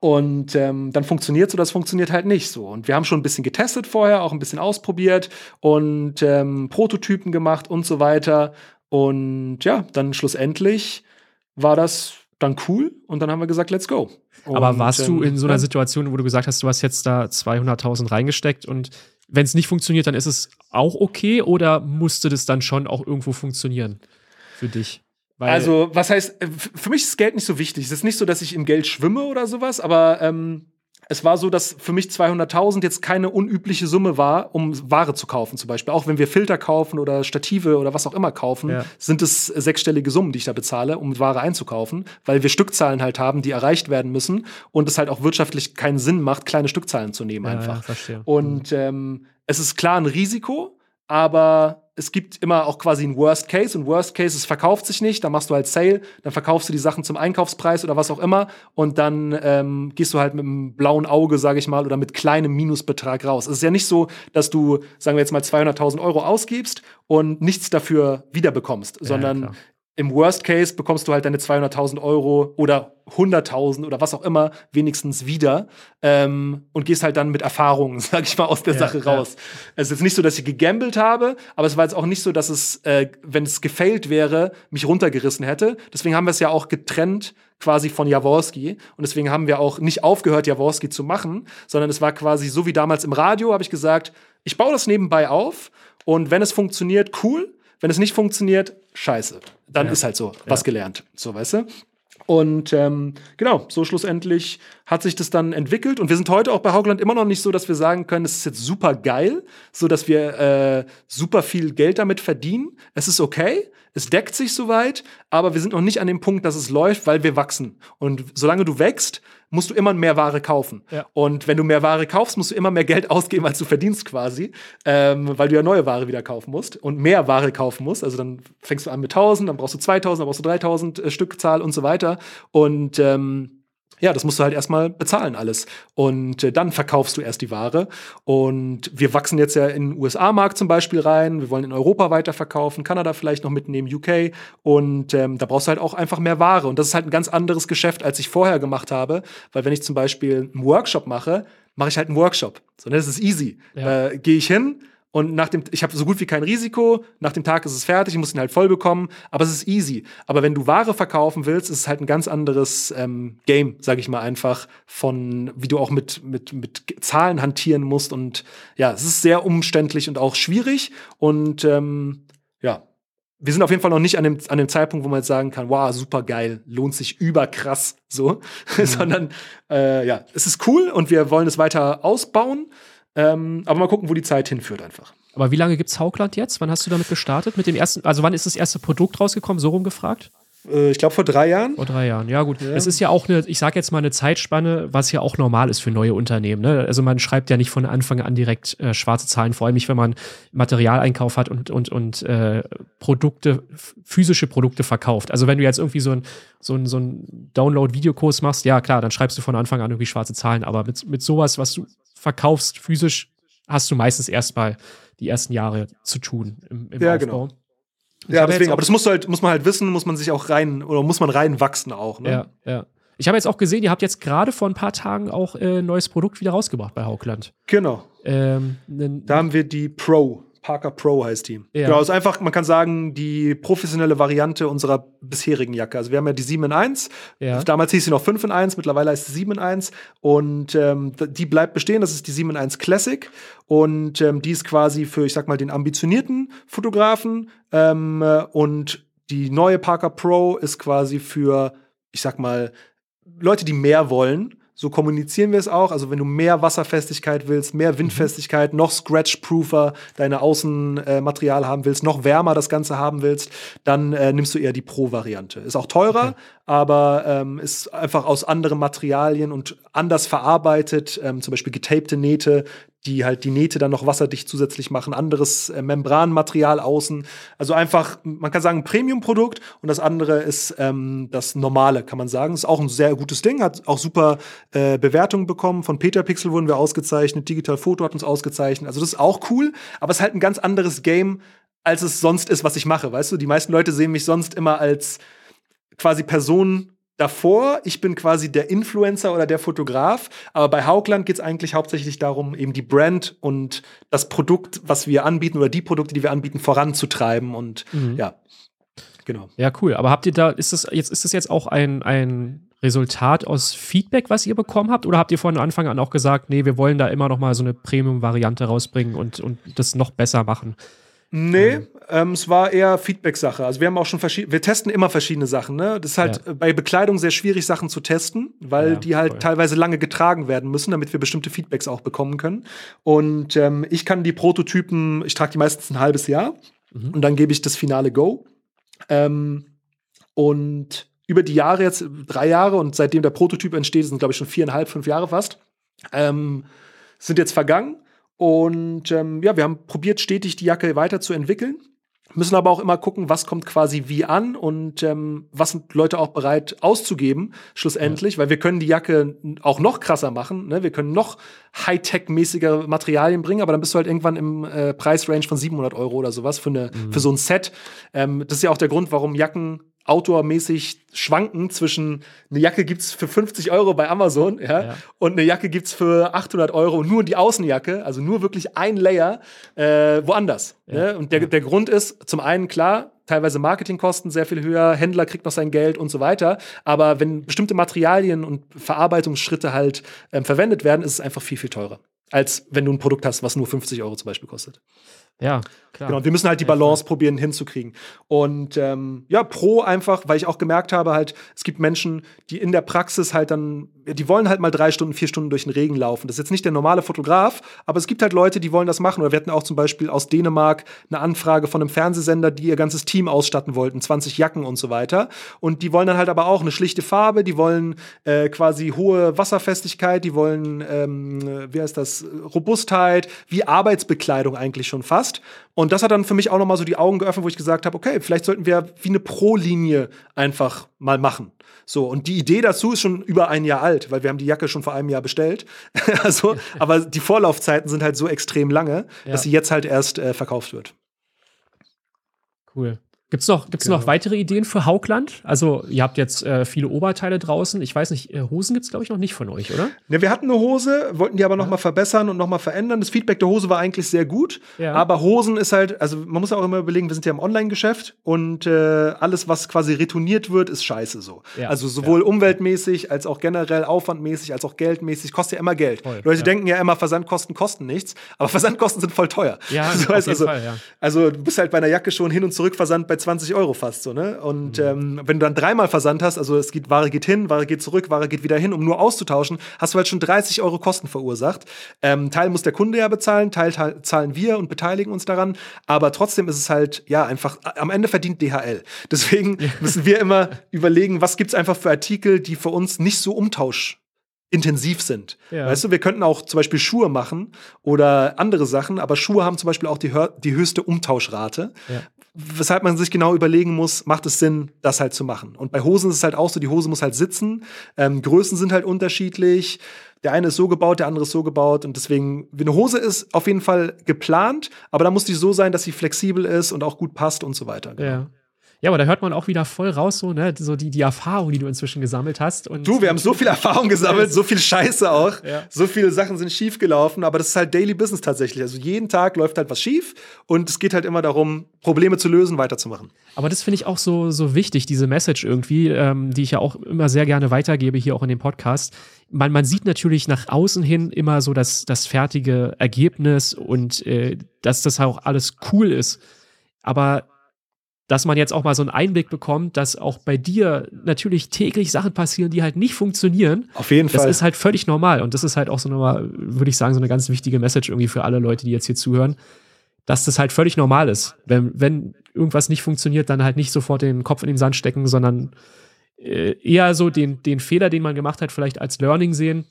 Und ähm, dann funktioniert so, das funktioniert halt nicht so. Und wir haben schon ein bisschen getestet vorher, auch ein bisschen ausprobiert und ähm, Prototypen gemacht und so weiter. Und ja, dann schlussendlich war das dann cool und dann haben wir gesagt, let's go. Und, Aber warst du in so einer Situation, wo du gesagt hast, du hast jetzt da 200.000 reingesteckt und wenn es nicht funktioniert, dann ist es auch okay oder musste das dann schon auch irgendwo funktionieren für dich? Weil also, was heißt, äh, für mich ist Geld nicht so wichtig. Es ist nicht so, dass ich im Geld schwimme oder sowas, aber ähm, es war so, dass für mich 200.000 jetzt keine unübliche Summe war, um Ware zu kaufen, zum Beispiel. Auch wenn wir Filter kaufen oder Stative oder was auch immer kaufen, ja. sind es sechsstellige Summen, die ich da bezahle, um Ware einzukaufen, weil wir Stückzahlen halt haben, die erreicht werden müssen und es halt auch wirtschaftlich keinen Sinn macht, kleine Stückzahlen zu nehmen ja, einfach. Ja, verstehe. Und ähm, es ist klar ein Risiko, aber es gibt immer auch quasi ein Worst Case und Worst Case, es verkauft sich nicht, dann machst du halt Sale, dann verkaufst du die Sachen zum Einkaufspreis oder was auch immer. Und dann ähm, gehst du halt mit einem blauen Auge, sage ich mal, oder mit kleinem Minusbetrag raus. Es ist ja nicht so, dass du, sagen wir jetzt mal, 200.000 Euro ausgibst und nichts dafür wiederbekommst, ja, sondern klar im Worst Case bekommst du halt deine 200.000 Euro oder 100.000 oder was auch immer wenigstens wieder ähm, und gehst halt dann mit Erfahrungen, sag ich mal, aus der ja, Sache raus. Ja. Es ist jetzt nicht so, dass ich gegambelt habe, aber es war jetzt auch nicht so, dass es, äh, wenn es gefailt wäre, mich runtergerissen hätte. Deswegen haben wir es ja auch getrennt quasi von Jaworski und deswegen haben wir auch nicht aufgehört, Jaworski zu machen, sondern es war quasi so wie damals im Radio, habe ich gesagt, ich baue das nebenbei auf und wenn es funktioniert, cool. Wenn es nicht funktioniert, scheiße. Dann ja. ist halt so, was ja. gelernt. So, weißt du? Und ähm, genau, so schlussendlich hat sich das dann entwickelt. Und wir sind heute auch bei Haugland immer noch nicht so, dass wir sagen können, es ist jetzt super geil, so dass wir äh, super viel Geld damit verdienen. Es ist okay, es deckt sich soweit, aber wir sind noch nicht an dem Punkt, dass es läuft, weil wir wachsen. Und solange du wächst, musst du immer mehr Ware kaufen. Ja. Und wenn du mehr Ware kaufst, musst du immer mehr Geld ausgeben, als du verdienst quasi, ähm, weil du ja neue Ware wieder kaufen musst und mehr Ware kaufen musst. Also dann fängst du an mit 1000, dann brauchst du 2000, dann brauchst du 3000 äh, Stückzahl und so weiter. Und ähm, ja, das musst du halt erstmal bezahlen alles. Und äh, dann verkaufst du erst die Ware. Und wir wachsen jetzt ja in den USA-Markt zum Beispiel rein. Wir wollen in Europa weiterverkaufen, Kanada vielleicht noch mitnehmen, UK. Und ähm, da brauchst du halt auch einfach mehr Ware. Und das ist halt ein ganz anderes Geschäft, als ich vorher gemacht habe. Weil wenn ich zum Beispiel einen Workshop mache, mache ich halt einen Workshop. So, ne, das ist easy. Ja. Äh, Gehe ich hin, und nach dem, ich habe so gut wie kein Risiko. Nach dem Tag ist es fertig, ich muss ihn halt voll bekommen. Aber es ist easy. Aber wenn du Ware verkaufen willst, ist es halt ein ganz anderes ähm, Game, sag ich mal einfach, von wie du auch mit, mit, mit Zahlen hantieren musst. Und ja, es ist sehr umständlich und auch schwierig. Und ähm, ja, wir sind auf jeden Fall noch nicht an dem, an dem Zeitpunkt, wo man jetzt sagen kann, wow, super geil, lohnt sich überkrass so, sondern äh, ja, es ist cool und wir wollen es weiter ausbauen. Ähm, aber mal gucken, wo die Zeit hinführt einfach. Aber wie lange gibt's Haukland jetzt? Wann hast du damit gestartet? Mit dem ersten, also wann ist das erste Produkt rausgekommen? So rumgefragt? Äh, ich glaube vor drei Jahren. Vor drei Jahren, ja gut. Es ist ja auch eine, ich sage jetzt mal eine Zeitspanne, was ja auch normal ist für neue Unternehmen. Ne? Also man schreibt ja nicht von Anfang an direkt äh, schwarze Zahlen, vor allem nicht, wenn man Materialeinkauf hat und, und, und äh, Produkte, physische Produkte verkauft. Also wenn du jetzt irgendwie so ein, so ein, so ein Download-Videokurs machst, ja klar, dann schreibst du von Anfang an irgendwie schwarze Zahlen, aber mit, mit sowas, was du verkaufst physisch, hast du meistens erstmal die ersten Jahre zu tun im, im Ja, Aufbau. genau. Ich Ja, deswegen, aber das musst du halt, muss man halt wissen, muss man sich auch rein, oder muss man reinwachsen auch. Ne? Ja, ja. Ich habe jetzt auch gesehen, ihr habt jetzt gerade vor ein paar Tagen auch äh, ein neues Produkt wieder rausgebracht bei Haukland. Genau. Ähm, Da haben wir die Pro. Parker Pro heißt die. Ja. Genau, ist einfach, man kann sagen, die professionelle Variante unserer bisherigen Jacke. Also wir haben ja die 7 in 1. Ja. Damals hieß sie noch 5 in 1, mittlerweile heißt sie 7 in 1. Und ähm, die bleibt bestehen, das ist die 7 in 1 Classic. Und ähm, die ist quasi für, ich sag mal, den ambitionierten Fotografen. Ähm, äh, und die neue Parker Pro ist quasi für, ich sag mal, Leute, die mehr wollen. So kommunizieren wir es auch. Also wenn du mehr Wasserfestigkeit willst, mehr Windfestigkeit, noch scratch-proofer deine Außenmaterial haben willst, noch wärmer das Ganze haben willst, dann äh, nimmst du eher die Pro-Variante. Ist auch teurer, Okay. aber ähm, ist einfach aus anderen Materialien und anders verarbeitet. Ähm, zum Beispiel getapte Nähte, die halt die Nähte dann noch wasserdicht zusätzlich machen, anderes äh, Membranmaterial außen. Also einfach, man kann sagen, ein Premium-Produkt und das andere ist ähm, das normale, kann man sagen. Ist auch ein sehr gutes Ding, hat auch super äh, Bewertungen bekommen. Von Peter Pixel wurden wir ausgezeichnet, Digital Photo hat uns ausgezeichnet. Also das ist auch cool, aber es ist halt ein ganz anderes Game, als es sonst ist, was ich mache. Weißt du, die meisten Leute sehen mich sonst immer als quasi Person davor. Ich bin quasi der Influencer oder der Fotograf. Aber bei Haugland geht es eigentlich hauptsächlich darum, eben die Brand und das Produkt, was wir anbieten oder die Produkte, die wir anbieten, voranzutreiben. Und Mhm. ja, genau. Ja, cool. Aber habt ihr da, ist das jetzt, ist das jetzt auch ein, ein Resultat aus Feedback, was ihr bekommen habt? Oder habt ihr von Anfang an auch gesagt, nee, wir wollen da immer noch mal so eine Premium-Variante rausbringen und, und das noch besser machen? Nee, ähm, es war eher Feedback-Sache. Also wir haben auch schon verschiedene, wir testen immer verschiedene Sachen. Ne? Das ist halt Ja. bei Bekleidung sehr schwierig, Sachen zu testen, weil Ja, die halt voll. teilweise lange getragen werden müssen, damit wir bestimmte Feedbacks auch bekommen können. Und ähm, ich kann die Prototypen, ich trage die meistens ein halbes Jahr Mhm. und dann gebe ich das finale Go. Ähm, und über die Jahre jetzt, drei Jahre und seitdem der Prototyp entsteht, sind glaube ich schon viereinhalb, fünf Jahre fast, ähm, sind jetzt vergangen. Und ähm, ja, wir haben probiert, stetig die Jacke weiterzuentwickeln. Müssen aber auch immer gucken, was kommt quasi wie an und ähm, was sind Leute auch bereit auszugeben, schlussendlich, weil wir können die Jacke auch noch krasser machen. Ne? Wir können noch Hightech-mäßigere Materialien bringen, aber dann bist du halt irgendwann im äh, Preisrange von 700 Euro oder sowas für, eine, für so ein Set. Ähm, das ist ja auch der Grund, warum Jacken outdoor-mäßig schwanken zwischen eine Jacke gibt's für 50 Euro bei Amazon ja, Ja. und eine Jacke gibt's für 800 Euro nur die Außenjacke, also nur wirklich ein Layer äh, woanders. Ja. Ne? Und der, der Grund ist zum einen klar, teilweise Marketingkosten sehr viel höher, Händler kriegt noch sein Geld und so weiter. Aber wenn bestimmte Materialien und Verarbeitungsschritte halt ähm, verwendet werden, ist es einfach viel, viel teurer. Als wenn du ein Produkt hast, was nur 50 Euro zum Beispiel kostet. Ja, klar. Genau, wir müssen halt die Balance probieren hinzukriegen. Und ähm, ja, pro einfach, weil ich auch gemerkt habe, halt, es gibt Menschen, die in der Praxis halt dann, die wollen halt mal drei Stunden, vier Stunden durch den Regen laufen. Das ist jetzt nicht der normale Fotograf, aber es gibt halt Leute, die wollen das machen. Oder wir hatten auch zum Beispiel aus Dänemark eine Anfrage von einem Fernsehsender, die ihr ganzes Team ausstatten wollten, 20 Jacken und so weiter. Und die wollen dann halt aber auch eine schlichte Farbe, die wollen äh, quasi hohe Wasserfestigkeit, die wollen, ähm, wie heißt das, Robustheit, wie Arbeitsbekleidung eigentlich schon fast. Und das hat dann für mich auch nochmal so die Augen geöffnet, wo ich gesagt habe, okay, vielleicht sollten wir wie eine Pro-Linie einfach mal machen. So, und die Idee dazu ist schon über ein Jahr alt, weil wir haben die Jacke schon vor einem Jahr bestellt. also, aber die Vorlaufzeiten sind halt so extrem lange, ja. dass sie jetzt halt erst äh, verkauft wird. Cool. Gibt es noch, gibt's genau. noch weitere Ideen für Haugland? Also, ihr habt jetzt äh, viele Oberteile draußen. Ich weiß nicht, äh, Hosen gibt es, glaube ich, noch nicht von euch, oder? Ne, wir hatten eine Hose, wollten die aber noch mal verbessern und noch mal verändern. Das Feedback der Hose war eigentlich sehr gut. Ja. Aber Hosen ist halt, also man muss auch immer überlegen, wir sind ja im Online-Geschäft und äh, alles, was quasi retourniert wird, ist scheiße so. Ja. Also sowohl ja. umweltmäßig als auch generell aufwandmäßig, als auch geldmäßig, kostet ja immer Geld. Voll, Leute denken ja immer, Versandkosten kosten nichts, aber Versandkosten sind voll teuer. Ja, so heißt, also, Fall, also du bist halt bei einer Jacke schon hin und zurück Versand bei 20 Euro fast so, ne? Und mhm. ähm, wenn du dann dreimal Versand hast, also es geht, Ware geht hin, Ware geht zurück, Ware geht wieder hin, um nur auszutauschen, hast du halt schon 30 Euro Kosten verursacht. Ähm, Teil muss der Kunde ja bezahlen, Teil, Teil zahlen wir und beteiligen uns daran. Aber trotzdem ist es halt, ja, einfach, am Ende verdient DHL. Deswegen müssen wir immer überlegen, was gibt es einfach für Artikel, die für uns nicht so umtausch intensiv sind. Ja. Weißt du, wir könnten auch zum Beispiel Schuhe machen oder andere Sachen, aber Schuhe haben zum Beispiel auch die, die höchste Umtauschrate. Ja. Weshalb man sich genau überlegen muss, macht es Sinn, das halt zu machen. Und bei Hosen ist es halt auch so, die Hose muss halt sitzen. Ähm, Größen sind halt unterschiedlich. Der eine ist so gebaut, der andere ist so gebaut. Und deswegen, eine Hose ist auf jeden Fall geplant, aber da muss die so sein, dass sie flexibel ist und auch gut passt und so weiter. Genau. Ja. Ja, aber da hört man auch wieder voll raus, so, ne, so die, die Erfahrung, die du inzwischen gesammelt hast. Und du, wir haben so viel Erfahrung gesammelt, so viel Scheiße auch. Ja. So viele Sachen sind schief gelaufen, aber das ist halt Daily Business tatsächlich. Also jeden Tag läuft halt was schief und es geht halt immer darum, Probleme zu lösen, weiterzumachen. Aber das finde ich auch so, so wichtig, diese Message irgendwie, ähm, die ich ja auch immer sehr gerne weitergebe, hier auch in dem Podcast. Man, man sieht natürlich nach außen hin immer so das, das fertige Ergebnis und äh, dass das auch alles cool ist. Aber dass man jetzt auch mal so einen Einblick bekommt, dass auch bei dir natürlich täglich Sachen passieren, die halt nicht funktionieren. Auf jeden das Fall. Das ist halt völlig normal. Und das ist halt auch so nochmal, würde ich sagen, so eine ganz wichtige Message irgendwie für alle Leute, die jetzt hier zuhören, dass das halt völlig normal ist. Wenn, wenn irgendwas nicht funktioniert, dann halt nicht sofort den Kopf in den Sand stecken, sondern äh, eher so den, den Fehler, den man gemacht hat, vielleicht als Learning sehen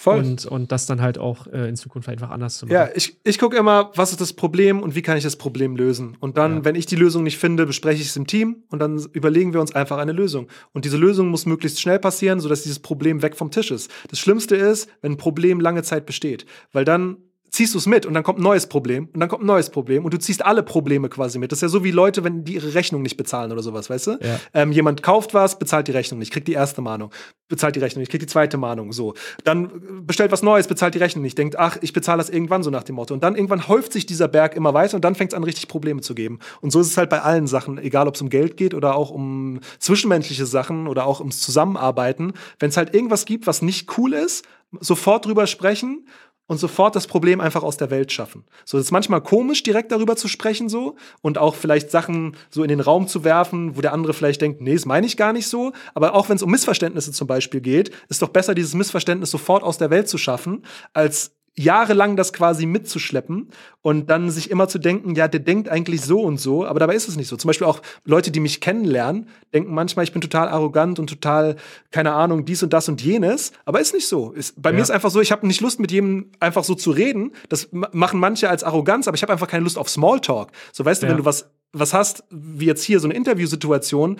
Voll. Und, und das dann halt auch äh, in Zukunft einfach anders zu machen. Ja, ich, ich gucke immer, was ist das Problem und wie kann ich das Problem lösen. Und dann, ja. wenn ich die Lösung nicht finde, bespreche ich es im Team und dann überlegen wir uns einfach eine Lösung. Und diese Lösung muss möglichst schnell passieren, sodass dieses Problem weg vom Tisch ist. Das Schlimmste ist, wenn ein Problem lange Zeit besteht, weil dann ziehst du es mit und dann kommt ein neues Problem und dann kommt ein neues Problem und du ziehst alle Probleme quasi mit. Das ist ja so wie Leute, wenn die ihre Rechnung nicht bezahlen oder sowas, weißt du? Ja. Ähm, jemand kauft was, bezahlt die Rechnung nicht, kriegt die erste Mahnung, bezahlt die Rechnung nicht, kriegt die zweite Mahnung, so. Dann bestellt was Neues, bezahlt die Rechnung nicht, denkt, ach, ich bezahle das irgendwann so nach dem Motto. Und dann irgendwann häuft sich dieser Berg immer weiter und dann fängt es an, richtig Probleme zu geben. Und so ist es halt bei allen Sachen, egal ob es um Geld geht oder auch um zwischenmenschliche Sachen oder auch ums Zusammenarbeiten. Wenn es halt irgendwas gibt, was nicht cool ist, sofort drüber sprechen und sofort das Problem einfach aus der Welt schaffen. So, das ist manchmal komisch, direkt darüber zu sprechen, so und auch vielleicht Sachen so in den Raum zu werfen, wo der andere vielleicht denkt, nee, das meine ich gar nicht so. Aber auch wenn es um Missverständnisse zum Beispiel geht, ist doch besser, dieses Missverständnis sofort aus der Welt zu schaffen, als jahrelang das quasi mitzuschleppen und dann sich immer zu denken, ja, der denkt eigentlich so und so, aber dabei ist es nicht so. Zum Beispiel auch Leute, die mich kennenlernen, denken manchmal, ich bin total arrogant und total, keine Ahnung, dies und das und jenes, aber ist nicht so. Ist, bei ja. mir ist einfach so, ich habe nicht Lust, mit jedem einfach so zu reden. Das machen manche als Arroganz, aber ich habe einfach keine Lust auf Smalltalk. So, weißt ja. du, wenn du was was hast, wie jetzt hier so eine Interviewsituation,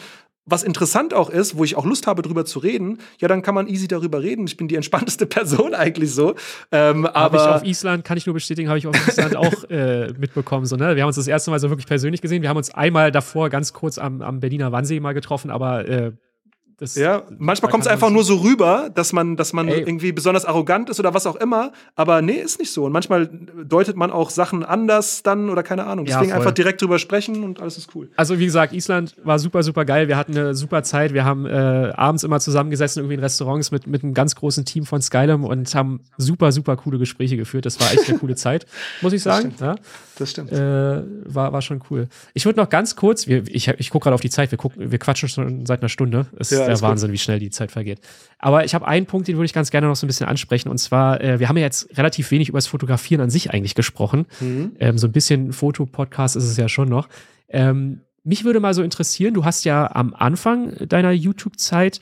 was interessant auch ist, wo ich auch Lust habe, drüber zu reden, ja, dann kann man easy darüber reden. Ich bin die entspannteste Person eigentlich so. Ähm, aber ich auf Island, kann ich nur bestätigen, habe ich auf Island auch äh, mitbekommen. So, ne? Wir haben uns das erste Mal so wirklich persönlich gesehen. Wir haben uns einmal davor ganz kurz am, am Berliner Wannsee mal getroffen, aber äh, Das, ja, manchmal kommt es einfach nur so rüber, dass man, dass man irgendwie besonders arrogant ist oder was auch immer. Aber nee, ist nicht so. Und manchmal deutet man auch Sachen anders dann oder keine Ahnung. Deswegen ja, einfach direkt drüber sprechen und alles ist cool. Also wie gesagt, Island war super, super geil. Wir hatten eine super Zeit. Wir haben äh, abends immer zusammengesessen irgendwie in Restaurants mit, mit einem ganz großen Team von Skylum und haben super, super coole Gespräche geführt. Das war echt eine coole Zeit, muss ich sagen. Ja? Das stimmt. Äh, war, war schon cool. Ich würde noch ganz kurz, wir, ich, ich gucke gerade auf die Zeit, wir, gucken, wir quatschen schon seit einer Stunde. Es ja, der Wahnsinn, gut. wie schnell die Zeit vergeht. Aber ich habe einen Punkt, den würde ich ganz gerne noch so ein bisschen ansprechen. Und zwar, äh, wir haben ja jetzt relativ wenig über das Fotografieren an sich eigentlich gesprochen. Mhm. Ähm, so ein bisschen Fotopodcast ist es ja schon noch. Ähm, mich würde mal so interessieren, du hast ja am Anfang deiner YouTube-Zeit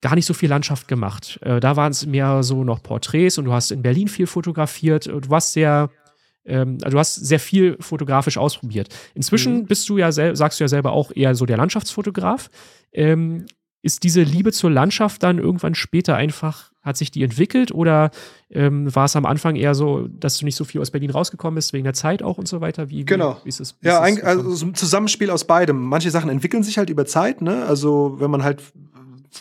gar nicht so viel Landschaft gemacht. Äh, da waren es mehr so noch Porträts und du hast in Berlin viel fotografiert. Du warst sehr, ähm, also du hast sehr viel fotografisch ausprobiert. Inzwischen mhm. bist du ja, sagst du ja selber auch eher so der Landschaftsfotograf. Ähm, ist diese Liebe zur Landschaft dann irgendwann später einfach, hat sich die entwickelt oder ähm, war es am Anfang eher so, dass du nicht so viel aus Berlin rausgekommen bist, wegen der Zeit auch und so weiter? Wie, genau. Wie, ist es, wie ja, ist ein, also ein Zusammenspiel aus beidem. Manche Sachen entwickeln sich halt über Zeit, ne? Also wenn man halt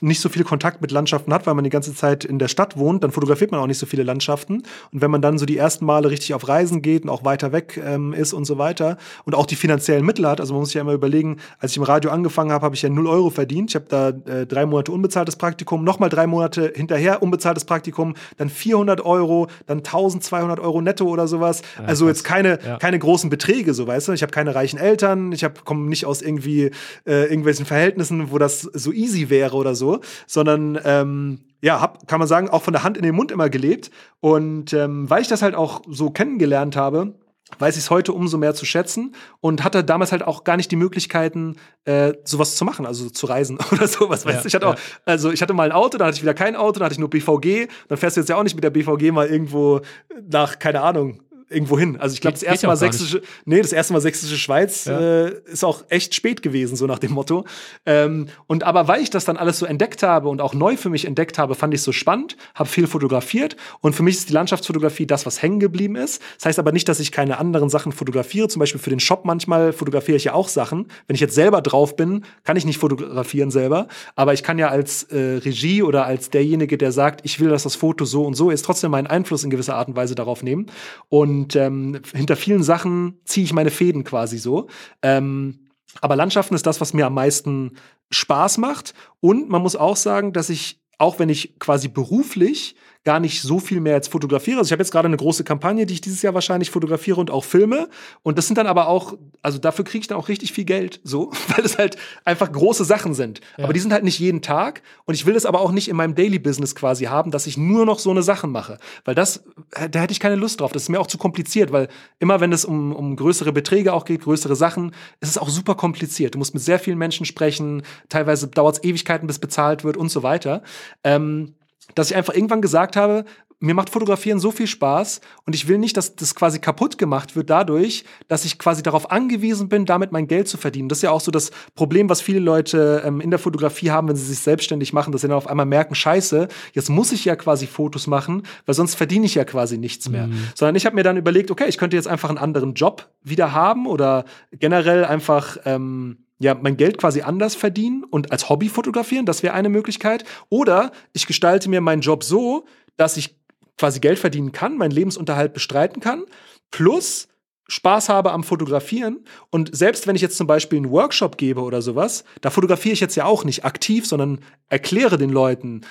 nicht so viel Kontakt mit Landschaften hat, weil man die ganze Zeit in der Stadt wohnt, dann fotografiert man auch nicht so viele Landschaften. Und wenn man dann so die ersten Male richtig auf Reisen geht und auch weiter weg ähm, ist und so weiter und auch die finanziellen Mittel hat, also man muss sich ja immer überlegen, als ich im Radio angefangen habe, habe ich ja 0 Euro verdient. Ich habe da äh, drei Monate unbezahltes Praktikum, nochmal drei Monate hinterher unbezahltes Praktikum, dann 400 Euro, dann 1200 Euro netto oder sowas. Ja, also jetzt keine, ja. keine großen Beträge, so weißt du. Ich habe keine reichen Eltern, ich komme nicht aus irgendwie äh, irgendwelchen Verhältnissen, wo das so easy wäre oder so so, sondern ähm, ja, hab, kann man sagen, auch von der Hand in den Mund immer gelebt. Und ähm, weil ich das halt auch so kennengelernt habe, weiß ich es heute umso mehr zu schätzen und hatte damals halt auch gar nicht die Möglichkeiten, äh, sowas zu machen, also zu reisen oder sowas. Weißt ja, du? Ich hatte ja. auch, also ich hatte mal ein Auto, dann hatte ich wieder kein Auto, dann hatte ich nur BVG. Dann fährst du jetzt ja auch nicht mit der BVG mal irgendwo nach, keine Ahnung, irgendwo hin. Also ich glaube, das erste Mal sächsische, nee, das erste Mal sächsische Schweiz ja. äh, ist auch echt spät gewesen, so nach dem Motto. Ähm, und aber weil ich das dann alles so entdeckt habe und auch neu für mich entdeckt habe, fand ich es so spannend, habe viel fotografiert und für mich ist die Landschaftsfotografie das, was hängen geblieben ist. Das heißt aber nicht, dass ich keine anderen Sachen fotografiere. Zum Beispiel für den Shop manchmal fotografiere ich ja auch Sachen. Wenn ich jetzt selber drauf bin, kann ich nicht fotografieren selber, aber ich kann ja als äh, Regie oder als derjenige, der sagt, ich will, dass das Foto so und so ist, trotzdem meinen Einfluss in gewisser Art und Weise darauf nehmen. Und und ähm, hinter vielen Sachen ziehe ich meine Fäden quasi so. Ähm, aber Landschaften ist das, was mir am meisten Spaß macht. Und man muss auch sagen, dass ich, auch wenn ich quasi beruflich gar nicht so viel mehr jetzt fotografiere. Also ich habe jetzt gerade eine große Kampagne, die ich dieses Jahr wahrscheinlich fotografiere und auch filme. Und das sind dann aber auch, also dafür kriege ich dann auch richtig viel Geld, so, weil es halt einfach große Sachen sind. Ja. Aber die sind halt nicht jeden Tag. Und ich will das aber auch nicht in meinem Daily Business quasi haben, dass ich nur noch so eine Sachen mache. Weil das, äh, da hätte ich keine Lust drauf. Das ist mir auch zu kompliziert, weil immer wenn es um, um größere Beträge auch geht, größere Sachen, ist es auch super kompliziert. Du musst mit sehr vielen Menschen sprechen. Teilweise dauert es Ewigkeiten, bis bezahlt wird und so weiter. Ähm, dass ich einfach irgendwann gesagt habe, mir macht Fotografieren so viel Spaß und ich will nicht, dass das quasi kaputt gemacht wird dadurch, dass ich quasi darauf angewiesen bin, damit mein Geld zu verdienen. Das ist ja auch so das Problem, was viele Leute ähm, in der Fotografie haben, wenn sie sich selbstständig machen, dass sie dann auf einmal merken, scheiße, jetzt muss ich ja quasi Fotos machen, weil sonst verdiene ich ja quasi nichts mehr. Mhm. Sondern ich habe mir dann überlegt, okay, ich könnte jetzt einfach einen anderen Job wieder haben oder generell einfach ähm, ja, mein Geld quasi anders verdienen und als Hobby fotografieren, das wäre eine Möglichkeit. Oder ich gestalte mir meinen Job so, dass ich quasi Geld verdienen kann, meinen Lebensunterhalt bestreiten kann, plus Spaß habe am Fotografieren. Und selbst wenn ich jetzt zum Beispiel einen Workshop gebe oder sowas, da fotografiere ich jetzt ja auch nicht aktiv, sondern erkläre den Leuten,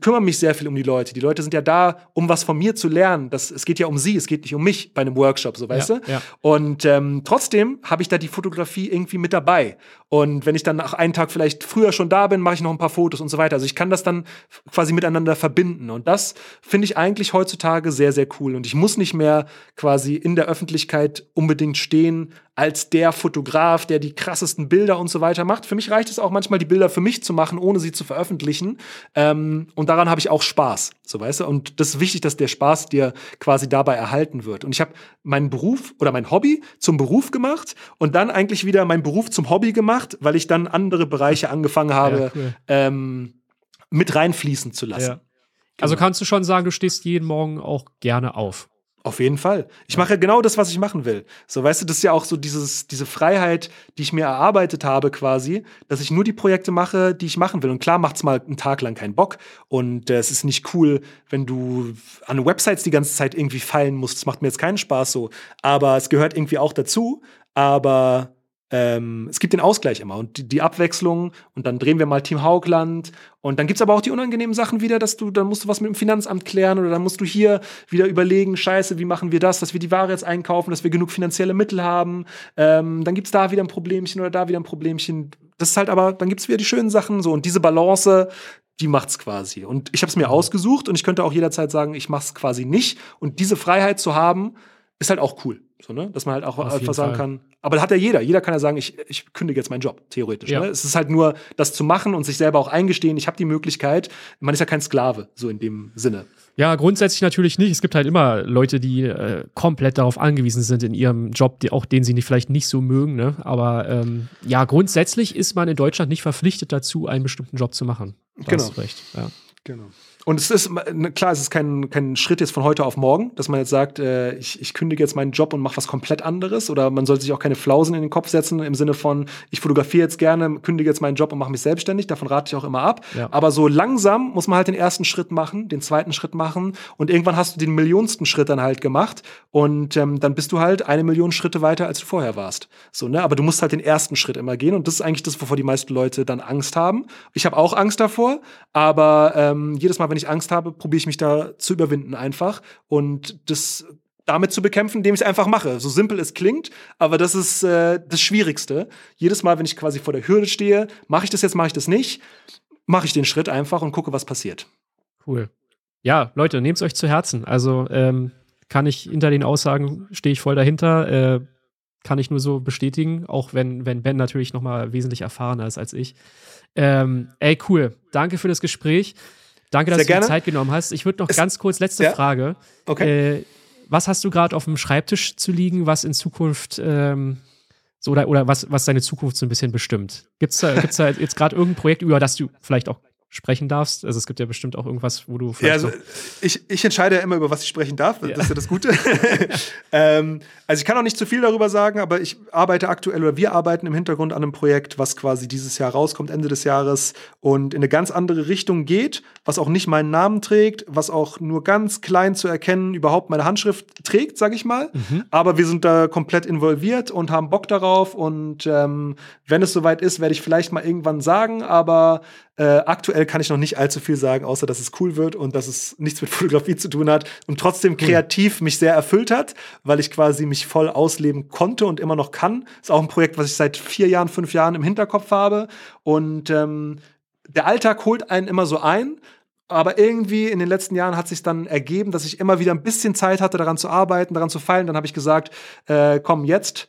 kümmere mich sehr viel um die Leute. Die Leute sind ja da, um was von mir zu lernen. Das, es geht ja um sie, es geht nicht um mich bei einem Workshop, so weißt ja, du? Ja. Und ähm, trotzdem habe ich da die Fotografie irgendwie mit dabei. Und wenn ich dann nach einem Tag vielleicht früher schon da bin, mache ich noch ein paar Fotos und so weiter. Also ich kann das dann quasi miteinander verbinden. Und das finde ich eigentlich heutzutage sehr, sehr cool. Und ich muss nicht mehr quasi in der Öffentlichkeit unbedingt stehen als der Fotograf, der die krassesten Bilder und so weiter macht. Für mich reicht es auch manchmal, die Bilder für mich zu machen, ohne sie zu veröffentlichen. Ähm, und daran habe ich auch Spaß, so weißt du. Und das ist wichtig, dass der Spaß dir quasi dabei erhalten wird. Und ich habe meinen Beruf oder mein Hobby zum Beruf gemacht und dann eigentlich wieder meinen Beruf zum Hobby gemacht, weil ich dann andere Bereiche angefangen habe, ja, cool. ähm, mit reinfließen zu lassen. Ja. Also genau. kannst du schon sagen, du stehst jeden Morgen auch gerne auf. Auf jeden Fall. Ich mache genau das, was ich machen will. So, weißt du, das ist ja auch so dieses, diese Freiheit, die ich mir erarbeitet habe, quasi, dass ich nur die Projekte mache, die ich machen will. Und klar macht's mal einen Tag lang keinen Bock. Und äh, es ist nicht cool, wenn du an Websites die ganze Zeit irgendwie feilen musst. Das macht mir jetzt keinen Spaß so. Aber es gehört irgendwie auch dazu. Aber ähm, es gibt den Ausgleich immer und die, die, Abwechslung und dann drehen wir mal Team Haugland und dann gibt es aber auch die unangenehmen Sachen wieder, dass du, dann musst du was mit dem Finanzamt klären oder dann musst du hier wieder überlegen, scheiße, wie machen wir das, dass wir die Ware jetzt einkaufen, dass wir genug finanzielle Mittel haben. Ähm, dann gibt es da wieder ein Problemchen oder da wieder ein Problemchen. Das ist halt aber, dann gibt es wieder die schönen Sachen so und diese Balance, die macht's quasi. Und ich habe es mir ausgesucht und ich könnte auch jederzeit sagen, ich mach's quasi nicht. Und diese Freiheit zu haben, ist halt auch cool. So, ne? Dass man halt auch einfach sagen Fall. kann. Aber hat ja jeder. Jeder kann ja sagen, ich, ich kündige jetzt meinen Job, theoretisch. Ja. Ne? Es ist halt nur, das zu machen und sich selber auch eingestehen, ich habe die Möglichkeit. Man ist ja kein Sklave, so in dem Sinne. Ja, grundsätzlich natürlich nicht. Es gibt halt immer Leute, die äh, komplett darauf angewiesen sind in ihrem Job, die, auch den sie nicht, vielleicht nicht so mögen. Ne? Aber ähm, ja, grundsätzlich ist man in Deutschland nicht verpflichtet dazu, einen bestimmten Job zu machen. Da genau. Hast recht. Ja. Genau. Und es ist, ne, klar, es ist kein, kein Schritt jetzt von heute auf morgen, dass man jetzt sagt, äh, ich, ich kündige jetzt meinen Job und mache was komplett anderes. Oder man sollte sich auch keine Flausen in den Kopf setzen im Sinne von, ich fotografiere jetzt gerne, kündige jetzt meinen Job und mache mich selbstständig. Davon rate ich auch immer ab. Ja. Aber so langsam muss man halt den ersten Schritt machen, den zweiten Schritt machen. Und irgendwann hast du den millionsten Schritt dann halt gemacht. Und ähm, dann bist du halt eine Million Schritte weiter, als du vorher warst. So, ne? Aber du musst halt den ersten Schritt immer gehen. Und das ist eigentlich das, wovor die meisten Leute dann Angst haben. Ich habe auch Angst davor, aber ähm, jedes Mal, wenn ich Angst habe, probiere ich mich da zu überwinden einfach und das damit zu bekämpfen, indem ich es einfach mache. So simpel es klingt, aber das ist äh, das Schwierigste. Jedes Mal, wenn ich quasi vor der Hürde stehe, mache ich das jetzt, mache ich das nicht, mache ich den Schritt einfach und gucke, was passiert. Cool. Ja, Leute, nehmt es euch zu Herzen. Also ähm, kann ich hinter den Aussagen, stehe ich voll dahinter. Äh, kann ich nur so bestätigen, auch wenn, wenn Ben natürlich noch mal wesentlich erfahrener ist als ich. Ähm, ey, cool. Danke für das Gespräch. Danke, dass Sehr du gerne. dir Zeit genommen hast. Ich würde noch es, ganz kurz, letzte ja? Frage. Okay. Äh, was hast du gerade auf dem Schreibtisch zu liegen, was in Zukunft ähm, so oder, oder was, was deine Zukunft so ein bisschen bestimmt? Gibt es da, gibt's da jetzt gerade irgendein Projekt, über das du vielleicht auch sprechen darfst? Also es gibt ja bestimmt auch irgendwas, wo du vielleicht. Ja, also ich, ich entscheide ja immer, über was ich sprechen darf. Ja. Das ist ja das Gute. ähm, also ich kann auch nicht zu viel darüber sagen, aber ich arbeite aktuell oder wir arbeiten im Hintergrund an einem Projekt, was quasi dieses Jahr rauskommt, Ende des Jahres und in eine ganz andere Richtung geht, was auch nicht meinen Namen trägt, was auch nur ganz klein zu erkennen überhaupt meine Handschrift trägt, sag ich mal. Mhm. Aber wir sind da komplett involviert und haben Bock darauf und ähm, wenn es soweit ist, werde ich vielleicht mal irgendwann sagen, aber äh, aktuell kann ich noch nicht allzu viel sagen, außer dass es cool wird und dass es nichts mit Fotografie zu tun hat und trotzdem kreativ mich sehr erfüllt hat, weil ich quasi mich voll ausleben konnte und immer noch kann. Ist auch ein Projekt, was ich seit vier Jahren, fünf Jahren im Hinterkopf habe und ähm, der Alltag holt einen immer so ein, aber irgendwie in den letzten Jahren hat sich dann ergeben, dass ich immer wieder ein bisschen Zeit hatte, daran zu arbeiten, daran zu feilen. Dann habe ich gesagt, äh, komm, jetzt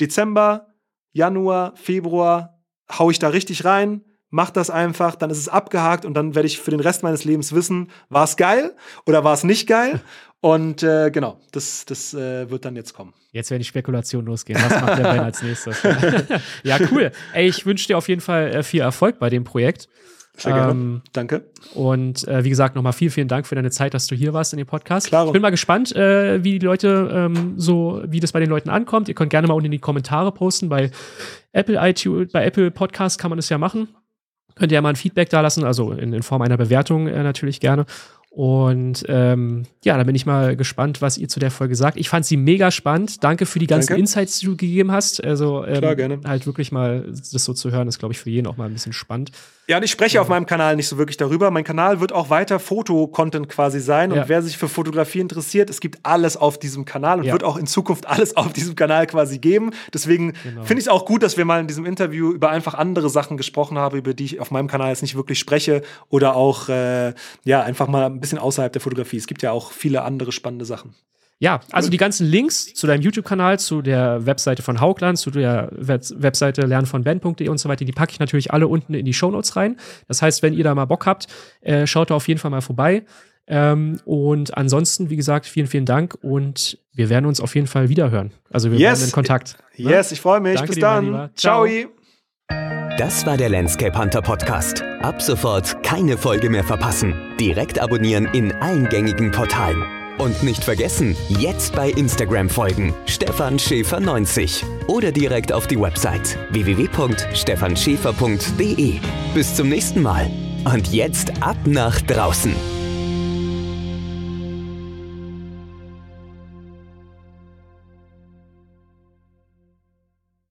Dezember, Januar, Februar, hau ich da richtig rein mach das einfach, dann ist es abgehakt und dann werde ich für den Rest meines Lebens wissen, war es geil oder war es nicht geil. Und äh, genau, das, das äh, wird dann jetzt kommen. Jetzt werden die Spekulationen losgehen. Was macht der Ben als nächstes? ja, cool. Ey, ich wünsche dir auf jeden Fall äh, viel Erfolg bei dem Projekt. Sehr gerne. Ähm, Danke. Und äh, wie gesagt, nochmal vielen, vielen Dank für deine Zeit, dass du hier warst in dem Podcast. Klar. Ich bin mal gespannt, äh, wie die Leute ähm, so, wie das bei den Leuten ankommt. Ihr könnt gerne mal unten in die Kommentare posten. Bei Apple iTunes, bei Apple Podcast kann man das ja machen. Könnt ihr ja mal ein Feedback da lassen, also in, in Form einer Bewertung äh, natürlich gerne. Und ähm, ja, da bin ich mal gespannt, was ihr zu der Folge sagt. Ich fand sie mega spannend. Danke für die ganzen Danke. Insights, die du gegeben hast. Also ähm, Klar, gerne. halt wirklich mal das so zu hören, ist, glaube ich, für jeden auch mal ein bisschen spannend. Ja, und ich spreche ja. auf meinem Kanal nicht so wirklich darüber. Mein Kanal wird auch weiter Foto-Content quasi sein. Und ja. wer sich für Fotografie interessiert, es gibt alles auf diesem Kanal und ja. wird auch in Zukunft alles auf diesem Kanal quasi geben. Deswegen genau. finde ich es auch gut, dass wir mal in diesem Interview über einfach andere Sachen gesprochen haben, über die ich auf meinem Kanal jetzt nicht wirklich spreche. Oder auch, äh, ja, einfach mal ein bisschen außerhalb der Fotografie. Es gibt ja auch viele andere spannende Sachen. Ja, also die ganzen Links zu deinem YouTube-Kanal, zu der Webseite von Haugland, zu der Webseite lernvonben.de und so weiter, die packe ich natürlich alle unten in die Shownotes rein. Das heißt, wenn ihr da mal Bock habt, äh, schaut da auf jeden Fall mal vorbei. Ähm, und ansonsten, wie gesagt, vielen, vielen Dank und wir werden uns auf jeden Fall wiederhören. Also wir yes. bleiben in Kontakt. Ne? Yes, ich freue mich. Danke Bis dann. Ciao. Das war der Landscape Hunter Podcast. Ab sofort keine Folge mehr verpassen. Direkt abonnieren in allen gängigen Portalen. Und nicht vergessen, jetzt bei Instagram folgen, Stefan Schäfer 90 oder direkt auf die Website www.stefanschäfer.de. Bis zum nächsten Mal. Und jetzt ab nach draußen.